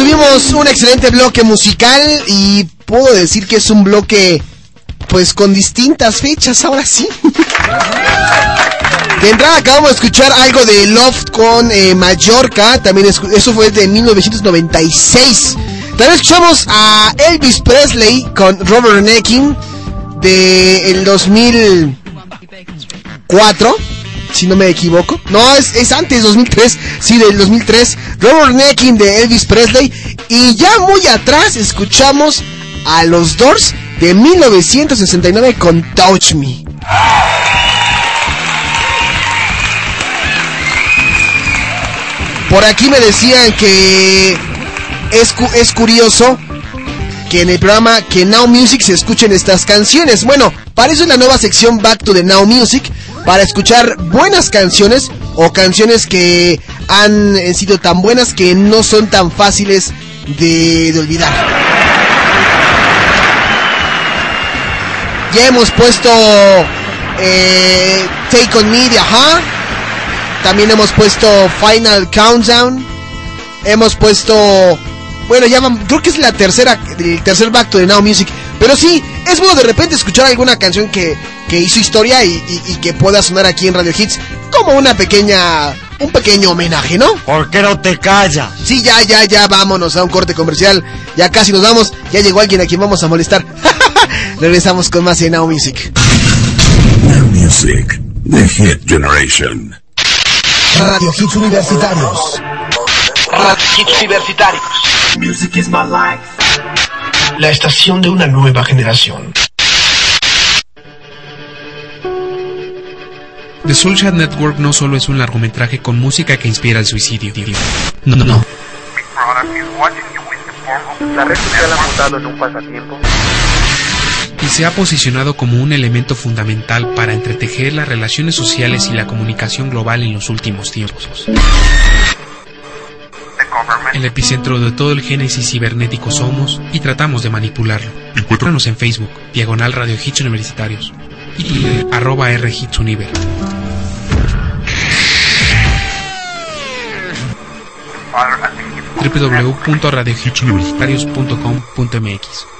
Tuvimos un excelente bloque musical y puedo decir que es un bloque pues con distintas fechas, ahora sí. De entrada acabamos de escuchar algo de Loft con eh, Mallorca, también eso fue de 1996. También escuchamos a Elvis Presley con Robert Necking de el 2004, si no me equivoco. No, es, es antes, 2003, sí, del 2003. Robert Necking de Elvis Presley. Y ya muy atrás escuchamos a los Doors de 1969 con Touch Me. Por aquí me decían que es, cu- es curioso que en el programa que Now Music se escuchen estas canciones. Bueno, para eso es la nueva sección Back to the Now Music, para escuchar buenas canciones o canciones que han eh, sido tan buenas que no son tan fáciles de, de olvidar. Ya hemos puesto eh, Take On Me de. También hemos puesto Final Countdown. Hemos puesto... Bueno, ya vam- creo que es la tercera, el tercer back to the Now Music. Pero sí, es bueno de repente escuchar alguna canción que, que hizo historia y- y que pueda sonar aquí en Radio Hits como una pequeña, un pequeño homenaje, ¿no? ¿Por qué no te callas? Sí, ya, ya, ya, vámonos a un corte comercial. Ya casi nos vamos. Ya llegó alguien a quien vamos a molestar. Regresamos con más de Now Music. Now Music, The Hit Generation. Radio Hits Universitarios. Radio Hits Universitarios. Music is my life. La estación de una nueva generación. The Soulshad Network no solo es un largometraje con música que inspira el suicidio. No, no, no. La red social ha mutado en un pasatiempo. Y se ha posicionado como un elemento fundamental para entretejer las relaciones sociales y la comunicación global en los últimos tiempos. El epicentro de todo el génesis cibernético somos y tratamos de manipularlo. Encuéntranos en Facebook, Diagonal Radio Hits Universitarios y Twitter, arroba R Hits Univer. www.radiohitsuniversitarios.com.mx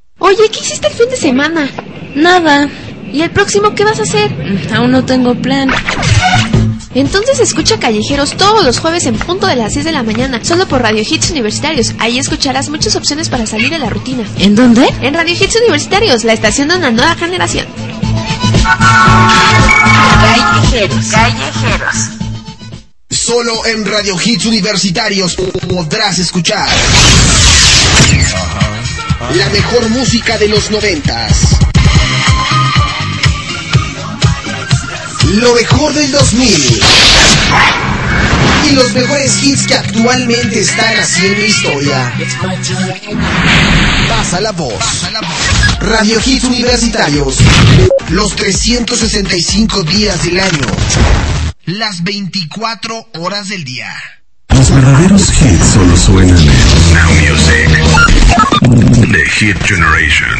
Oye, ¿qué hiciste el fin de semana? Nada. ¿Y el próximo qué vas a hacer? Aún no tengo plan. Entonces escucha Callejeros todos los jueves en punto de las 6 de la mañana, solo por Radio Hits Universitarios. Ahí escucharás muchas opciones para salir de la rutina. ¿En dónde? En Radio Hits Universitarios, la estación de una nueva generación. Callejeros. Callejeros. Solo en Radio Hits Universitarios podrás escuchar la mejor música de los noventas. Lo mejor del 2000. Y los mejores hits que actualmente están haciendo historia. Pasa la voz. Radio Hits Universitarios. Los 365 días del año. Las 24 horas del día. Los verdaderos hits solo suenan en Now Music, The Hit Generation.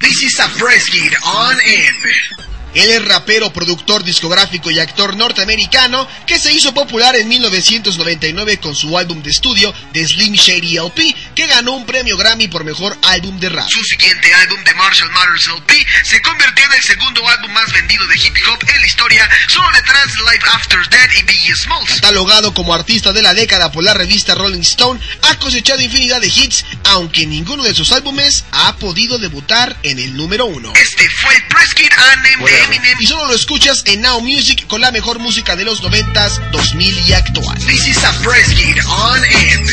This is a fresh kid on end. Él es rapero, productor discográfico y actor norteamericano que se hizo popular en 1999 con su álbum de estudio The Slim Shady LP, que ganó un premio Grammy por mejor álbum de rap. Su siguiente álbum, The Marshall Matters LP, se convirtió en el segundo álbum más vendido de hip hop en la historia, solo detrás de Life After Death y Biggie Smalls. Catalogado como artista de la década por la revista Rolling Stone, ha cosechado infinidad de hits, aunque ninguno de sus álbumes ha podido debutar en el número uno. Este fue el Press Kid Anem de Eminem y solo lo escuchas en Now Music con la mejor música de los 90s, 2000 y actual. This is a Press Kid on End.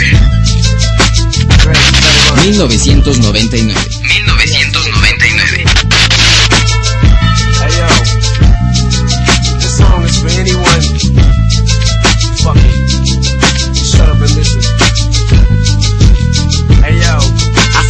1999. 1999. Hey yo, this song is for anyone.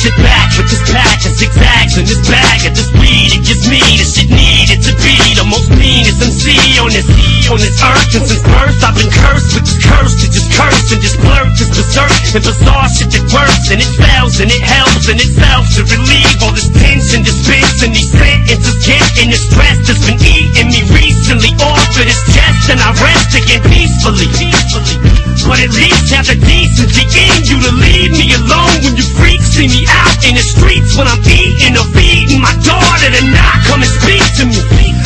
I back with this pack of zigzags in this bag of this weed. It gives me the shit needed to be the most meanest MC on this on this earth. And since birth, I've been cursed with this curse to just curse and just blurt this berserk and bizarre shit that works and it fails and it helps and it self to relieve all this tension, dispense and these sentences getting the stress that's been eating me recently off of this chest and I rest again peacefully. peacefully. But at least have the decency in you to leave me alone when you freaks see me out in the streets when I'm eating or feeding my daughter to not come and speak to me.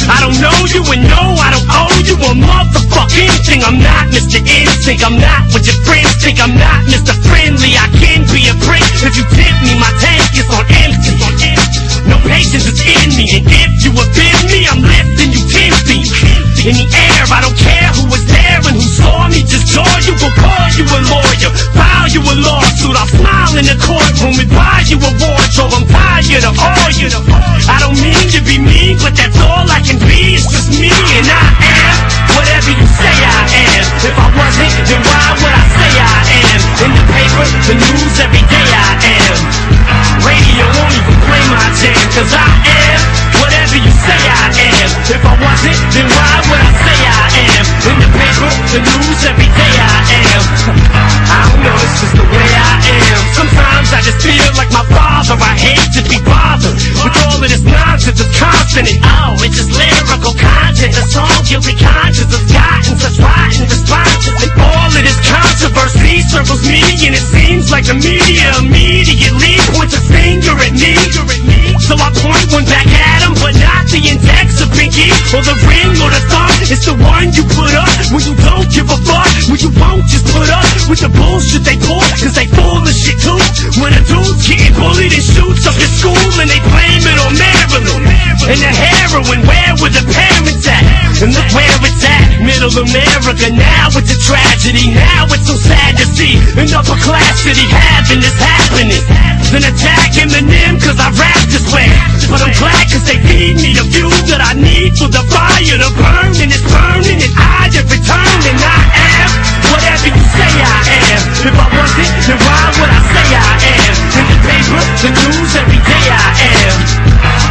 I don't know you and no, I don't owe you a motherfucking thing. I'm not Mr. Instinct, I'm not what your friends think. I'm not Mr. Friendly, I can be a prick if you tip me. My tank is on empty. No patience is in me, and if you offend me, I'm lifting you ten feet in the air. I don't care who was there and who saw me. Just jaw you a lawyer, file you a lawsuit. I smile in the courtroom and buy you a wardrobe. I'm tired of all you. I don't mean to be mean, but that's all I can be. It's just me, and I am whatever you say I am. If I wasn't, then why would I say I am? In the paper, the news, every day I am. Radio won't even play my jam, cause I am whatever you say I am. If I wasn't, then why would I say I am? In the paper, the news, every day I am. I don't know, it's just the way I am. Sometimes I just feel like my father. I hate to be bothered with all of this nonsense. It's constant and oh, it's just lyrical content. The song guilty conscience has gotten such rotten responses. And all of this controversy circles me, and it seems like the media immediately points a finger at me. So I point one back at him, but not the index or or the ring or the thumb. It's the one you put up when you don't give a fuck. When you won't just put up with the bullshit they pull, cause they full of shit too. When a dude's getting bullied and shoots up his school and they blame it on Maryland. And the heroin, where were the parents at? And look where it's at, middle America. Now it's a tragedy, now it's so sad to see an upper class city having this happening. Then attack Eminem cause I rap this way. But I'm glad cause they feed me the fuel that I need for the fire to burn. And it's burning and I just return and I am whatever you say I am. If I wasn't, then why would I say I am? In the paper, the news, every day I am.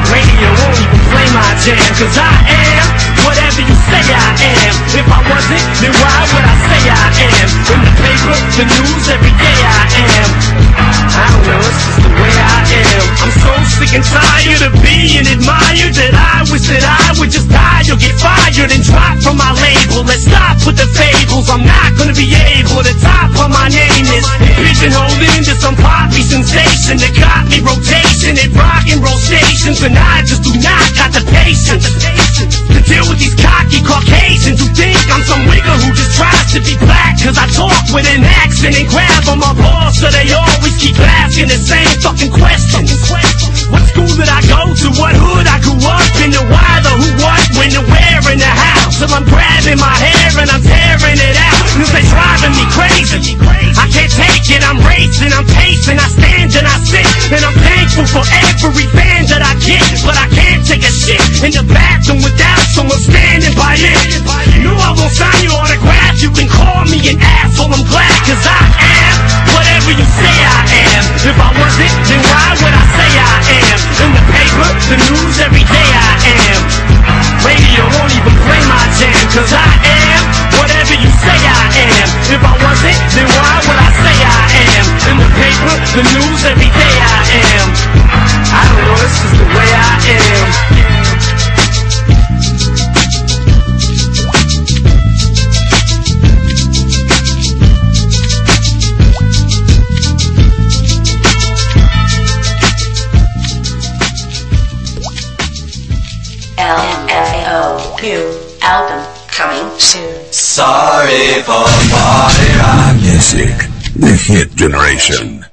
Radio won't even play my jam cause I am whatever you say I am. Wasn't, then why would I say I am? In the paper, the news, every day I am. I don't know, it's just the way I am. I'm so sick and tired of being admired that I wish that I would just die or get fired and drop from my label. Let's stop with the fables. I'm not gonna be able to top on my name is pigeonholed into some poppy sensation that got me rotation at rock and roll stations, and I just do not got the patience Caucasians who think I'm some wigger who just tries to be black. Cause I talk with an accent and grab on my balls, so they always keep asking the same fucking questions. What school did I go to? What hood I grew up in? The why, the who, what, when, the where, and the how. So I'm grabbing my hair and I'm tearing it out. Cause they driving me crazy. I can't take it, I'm racing, I'm pacing, I stand and I sit. And I'm thankful for every fan that I get. But I can't take a shit in the bathroom without someone standing by it. No, I won't sign your autograph. You can call me an asshole, I'm glad cause I am whatever you say I am. If I wasn't, then why would I say I am? In the paper, the news, every day I am. Radio won't even play my jam, cause I am whatever you say I am. If I wasn't, then why would I say I am? In the paper, the news, every day I am. I don't know, it's just the way I am. LFO new album coming soon. Sorry for My Music, The Hit Generation.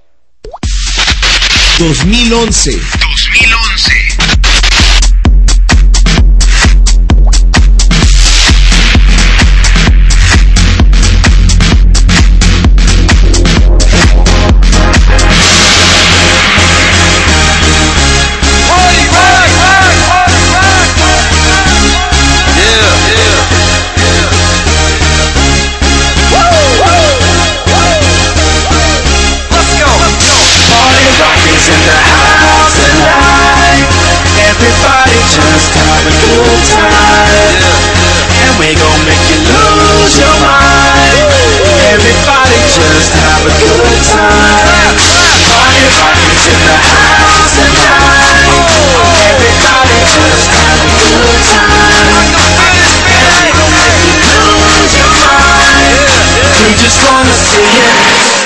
2011. 2011. In the house tonight Everybody just have a good time lose your mind We just wanna see it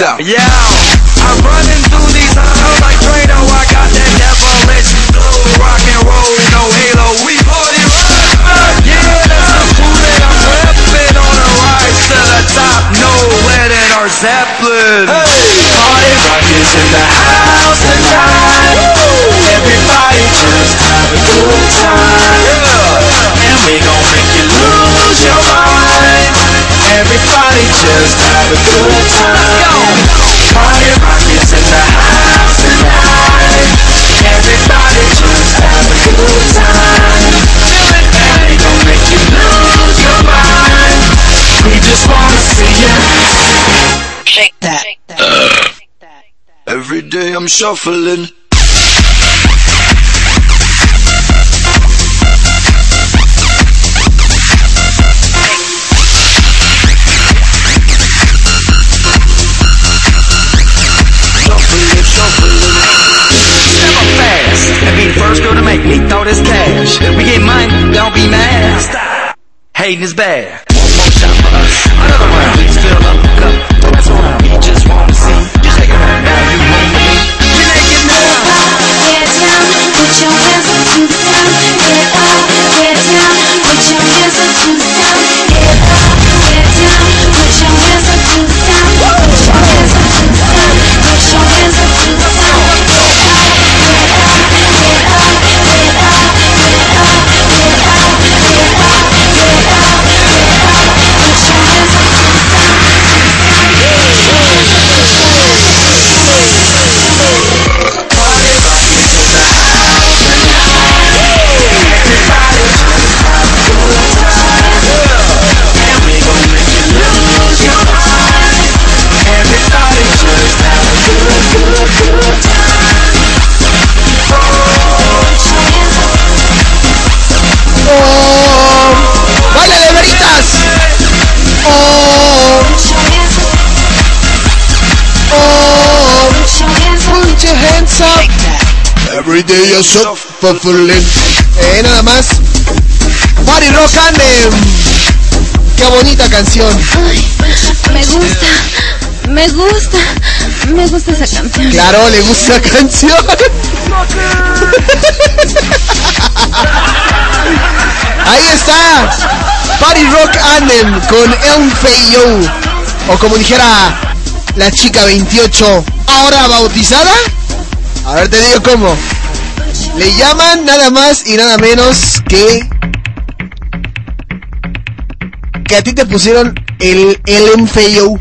up. Yeah, I'm a good time. Party rock is in the house tonight. Everybody just have a good time. And we gon' make you lose your mind. We just wanna see you shake that. Every day I'm shuffling. Shuffling, make me throw this cash. We get money, don't be mad. Stop. Hating is bad. One more shot for us. Another round. Fill up the cup. That's Every day I'm shuffling. Eh, nada más. Party Rock Anthem. Qué bonita canción. Me gusta, me gusta, me gusta esa canción. Claro, le gusta la canción. Ahí está. Party Rock Anthem con LFAO. O como dijera la chica 28, ahora bautizada. A ver, te digo cómo. Le llaman nada más y nada menos que. Que a ti te pusieron el LMFAO.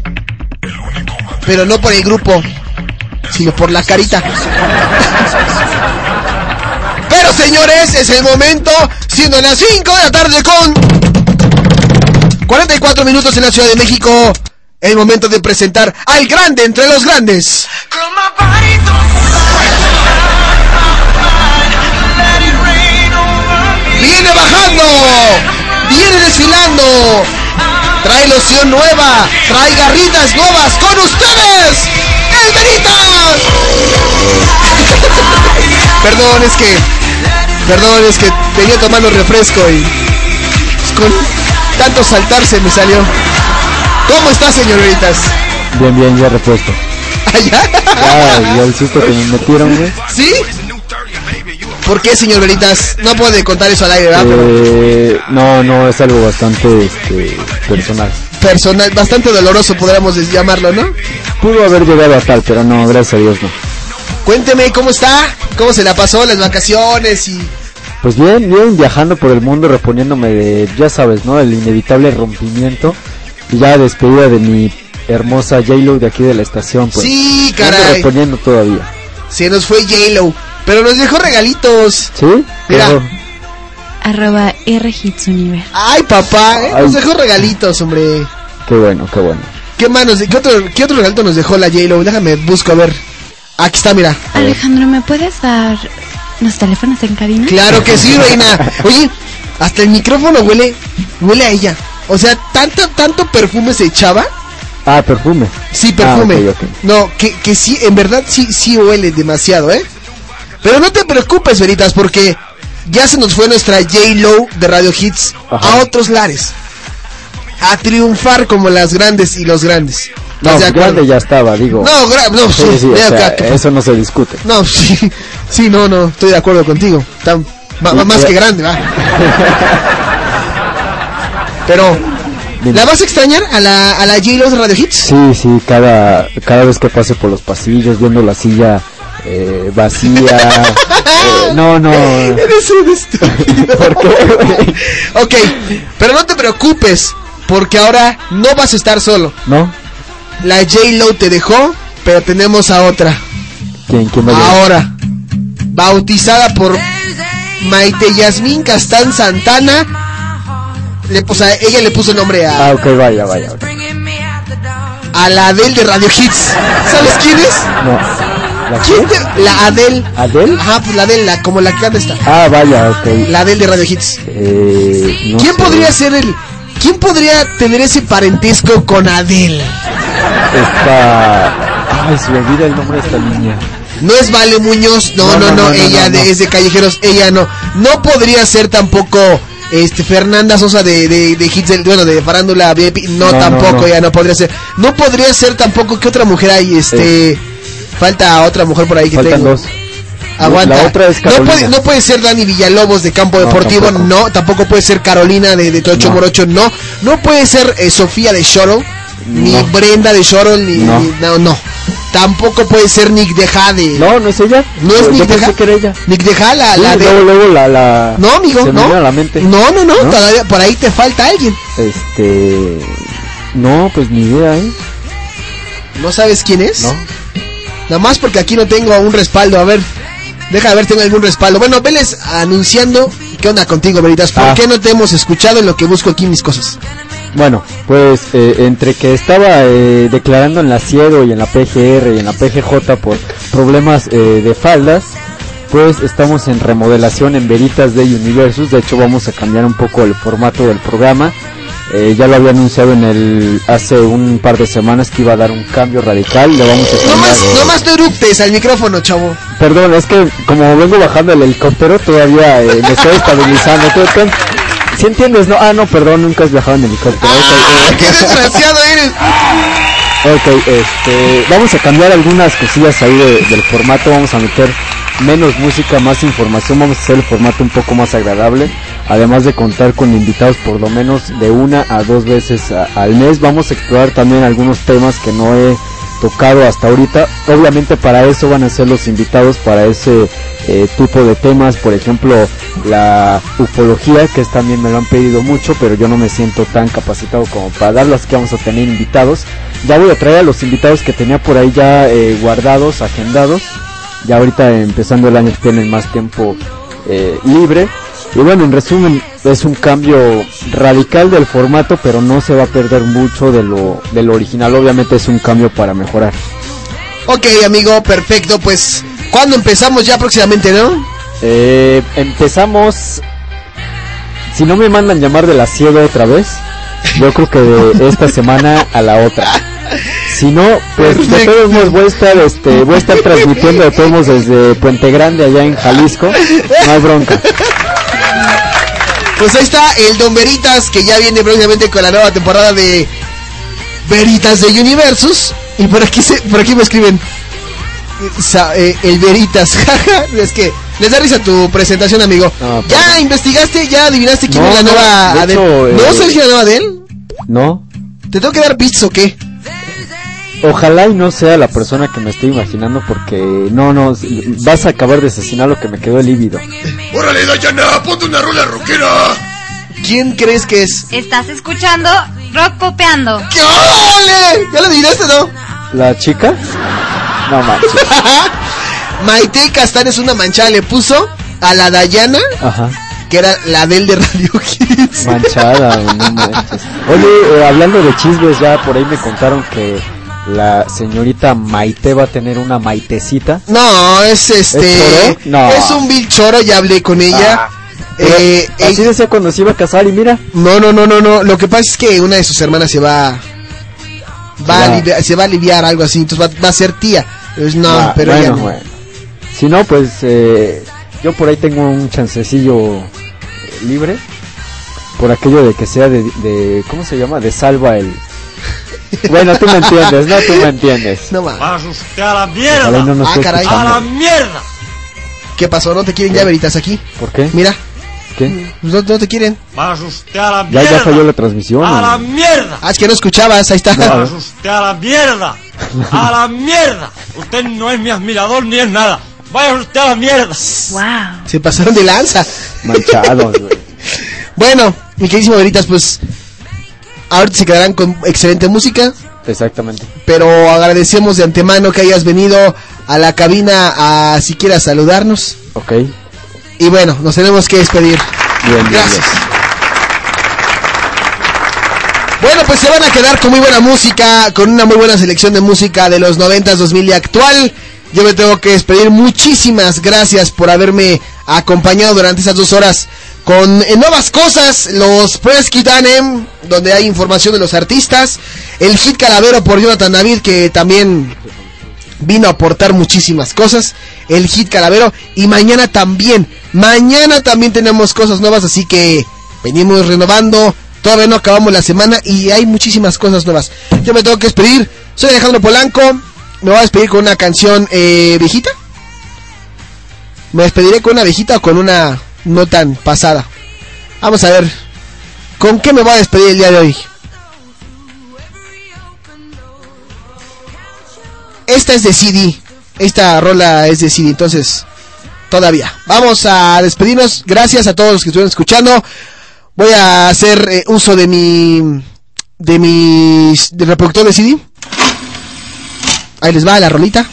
Pero no por el grupo, sino por la carita. Pero señores, es el momento, siendo las 5 de la tarde con 44 minutos en la Ciudad de México, el momento de presentar al grande entre los grandes. Viene bajando, viene desfilando, trae loción nueva, trae garritas nuevas con ustedes, el Veritas. Perdón, es que, perdón, es que venía tomando refresco y con tanto saltar se me salió. ¿Cómo está, señoritas? Bien, bien, ya repuesto. ¿Allá? Ya, ya el susto que me metieron, güey. ¿Sí? ¿Por qué, señor Veritas? No puede contar eso al aire, ¿verdad? Eh, no, no, es algo bastante este, personal. personal, bastante doloroso, podríamos llamarlo, ¿no? Pudo haber llegado a tal, pero no, gracias a Dios no. Cuénteme cómo está, cómo se la pasó las vacaciones y Pues bien, bien, viajando por el mundo, reponiéndome de, ya sabes, ¿no? El inevitable rompimiento. Y ya despedida de mi hermosa J-Lo de aquí de la estación, pues. Sí, caray. reponiendo todavía. se nos fue J-Lo, pero nos dejó regalitos. ¿Sí? Mira. Pero- Arroba Rhits Universe. Ay, papá, ¿eh? nos Ay. dejó regalitos, hombre. Qué bueno, qué bueno. ¿Qué manos? ¿Qué otro, qué otro regalito nos dejó la J-Lo? Déjame busco a ver. Aquí está, mira. Alejandro, ¿me puedes dar los teléfonos en cabina? Claro que sí, reina. Oye, hasta el micrófono huele, huele a ella. O sea, tanto, tanto perfume se echaba. Ah, perfume. Sí, perfume. Ah. No, que, que sí, en verdad sí, sí huele demasiado, ¿eh? Pero no te preocupes, Veritas, porque ya se nos fue nuestra J-Lo de Radio Hits a otros lares. A triunfar como las grandes y los grandes. No, grande ya estaba, digo. No, no, sí, sí, ve o sea, acá, ¿qué eso no se discute. No, sí, sí, no, no, estoy de acuerdo contigo. Tan, más que grande, va. Pero, ¿la vas a extrañar a la, a la J-Lo de Radio Hits? Sí, sí, cada, cada vez que pase por los pasillos viendo la silla eh, vacía. eh, no, no. Eres un estúpido. ¿Por qué? Ok, pero no te preocupes, porque ahora no vas a estar solo. ¿No? La J-Lo te dejó, pero tenemos a otra. ¿Quién, quién va? Ahora, bautizada por Maite Yasmín Castán Santana. Le, o sea, ella le puso el nombre a, Ah, ok, vaya, vaya. a la Adele de Radio Hits. ¿Sabes quién es? No. ¿La ¿Quién te- La Adele. ¿Adele? Ajá, pues la Adele, la, como la que canta esta. Ah, vaya, ok. La Adele de Radio Hits. Eh, no ¿Quién sé. podría ser el... ¿Quién podría tener ese parentesco con Adele? Esta... Ay, se me olvida el nombre de esta niña. No es Vale Muñoz, no, No, no, ella de- es de Callejeros, ella no. No podría ser tampoco este Fernanda Sosa de, de, de Hits, del- bueno, de Farándula VIP, no, No, no, tampoco, no. ella no podría ser. No podría ser tampoco, ¿qué otra mujer hay? Este, falta otra mujer por ahí que Faltan tengo. dos. Aguanta. La otra es no, puede, no puede ser Dani Villalobos de Campo No, Deportivo, tampoco. no. Tampoco puede ser Carolina de, de Tocho No. Morocho, no. No puede ser eh, Sofía de Shoro, ni. Brenda de Shoro, ni No. no. Tampoco puede ser Nick de Jade. No, no es ella. No es Yo- Nick de que era ella. Nick de Ja, la, Sí, la de... luego, luego la, la... No, amigo, se me no. vino a la mente. No, no, no, ¿No? todavía por ahí te falta alguien. Este... No, pues ni idea, ¿eh? ¿No sabes quién es? No. Nada más porque aquí no tengo un respaldo. A ver, deja ver, tengo algún respaldo. Bueno, veles anunciando. ¿Qué onda contigo, Veritas? ¿Por Ah. qué no te hemos escuchado en lo que busco aquí mis cosas? Bueno, pues eh, entre que estaba eh, declarando en la Ciero y en la PGR y en la PGJ por problemas eh, de faldas, pues estamos en remodelación en Veritas de Universus. De hecho, vamos a cambiar un poco el formato del programa. Eh, ya lo había anunciado en el hace un par de semanas que iba a dar un cambio radical. Le vamos a No más, cambiar- no más no eructes al micrófono, chavo. Perdón, es que como vengo bajando el helicóptero todavía eh, me estoy estabilizando. ¿Tú, tú- ¿Sí entiendes? No, ah, no, perdón, nunca has viajado en helicóptero. Ok, eh. ¡Qué desgraciado eres! Ok, este, vamos a cambiar algunas cosillas ahí de- del formato, vamos a meter menos música, más información, vamos a hacer el formato un poco más agradable, además de contar con invitados por lo menos de una a dos veces al mes, vamos a explorar también algunos temas que no he tocado hasta ahorita, obviamente para eso van a ser los invitados, para ese eh, tipo de temas, por ejemplo la ufología, que es también me lo han pedido mucho, pero yo no me siento tan capacitado como para darlas, que vamos a tener invitados. Ya voy a traer a los invitados que tenía por ahí ya eh, guardados, agendados. Ya ahorita empezando el año tienen más tiempo eh, libre. Y bueno, en resumen, es un cambio radical del formato, pero no se va a perder mucho de lo, de lo original. Obviamente es un cambio para mejorar. Ok, amigo, perfecto. Pues, ¿cuándo empezamos ya próximamente, no? Eh, empezamos. Si no me mandan llamar de la ciega otra vez, yo creo que de esta semana a la otra. Si no, pues de todos modos voy a estar, este, voy a estar transmitiendo de todos desde Puente Grande allá en Jalisco. No hay bronca. Pues ahí está el Don Veritas, que ya viene próximamente con la nueva temporada de Veritas de Universus. Y por aquí, se, por aquí me escriben sa- eh, el Veritas, jaja. es que les da risa tu presentación, amigo. ¿Ya investigaste? ¿Ya adivinaste quién No, es la nueva de Adele? hecho, ¿No eh, sabes quién es la nueva Adele? ¿No? ¿Te tengo que dar bits o qué? Ojalá y no sea la persona que me estoy imaginando porque no, no, vas a acabar de asesinar lo que me quedó lívido. ¡Órale, Dayana! ¡Ponte una rola rockera! ¿Quién crees que es? Estás escuchando Rock Copeando. ¡Ole! ¿Ya lo adivinaste, no? ¿La chica? No manches. Maite Castán es una manchada, le puso a la Dayana, Ajá. que era la Adele de Radio Hits. Manchada, no manches. Oye, eh, hablando de chismes, ya por ahí me contaron que la señorita Maite va a tener una Maitecita. No, es este. ¿Es choro? No. Es un vil choro, ya hablé con ella. Ah, Eh, así decía cuando se iba a casar y mira. No, no, no, no, no. Lo que pasa es que una de sus hermanas se va. Va a aliviar, se va a aliviar algo así, entonces va, va a ser tía. Pues no, Ah, pero bueno, ella no. bueno. Si no, pues eh, yo por ahí tengo un chancecillo eh, libre. Por aquello de que sea de, de- ¿Cómo se llama? De salva el. Bueno, tú me entiendes, ¿no? Tú me entiendes. No más. ¡Vas usted a la mierda! no nos Ah, caray. ¡A la mierda! ¿Qué pasó? ¿No te quieren ya veritas aquí? ¿Por qué? Mira, ¿Qué? no, no te quieren. ¡Vas usted a la Ya, mierda! ya falló la transmisión. ¡A la mierda! Ah, es que no escuchabas, ahí está. ¡Vas usted a la mierda! ¡A la mierda! Usted no es mi admirador ni es nada. ¡Vaya usted a la mierda! Wow. Se pasaron de lanza. Manchados, güey. Bueno, mi queridísimo Veritas, pues ahorita se quedarán con excelente música. Exactamente. Pero agradecemos de antemano que hayas venido a la cabina a siquiera saludarnos. Ok. Y bueno, nos tenemos que despedir. Bien, bien, Gracias. Bueno, pues se van a quedar con muy buena música, con una muy buena selección de música de los 90s, 2000 y actual. Yo me tengo que despedir. Muchísimas gracias por haberme acompañado durante esas dos horas con nuevas cosas. Los Press Kit Anem, donde hay información de los artistas. El hit Calavero por Jonathan David, que también vino a aportar muchísimas cosas. El hit Calavero. Y mañana también. Mañana también tenemos cosas nuevas, así que venimos renovando. Todavía no acabamos la semana y hay muchísimas cosas nuevas. Yo me tengo que despedir. Soy Alejandro Polanco. Me voy a despedir con una canción eh, viejita. Me despediré con una viejita o con una no tan pasada. Vamos a ver. ¿Con qué me voy a despedir el día de hoy? Esta es de CD. Esta rola es de CD, entonces todavía. Vamos a despedirnos. Gracias a todos los que estuvieron escuchando. Voy a hacer eh, uso de mi de mi de reproductor de CD. Ahí les va la rolita.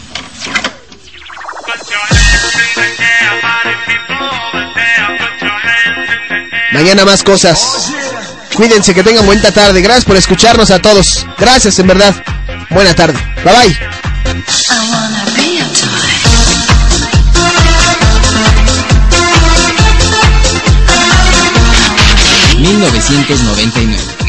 Mañana más cosas. Cuídense, que tengan buena tarde. Gracias por escucharnos a todos. Gracias, en verdad. Buena tarde. Bye bye. 1999.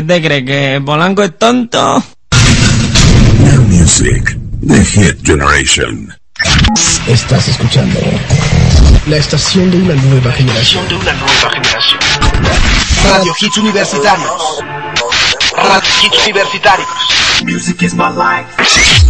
¿Qué te crees? ¿Que Polanco es tonto? Now Music, The Hit Generation. Estás escuchando la estación de una nueva generación. de una nueva generación. Radio Hits Universitarios. Radio Hits Universitarios. Music is my life.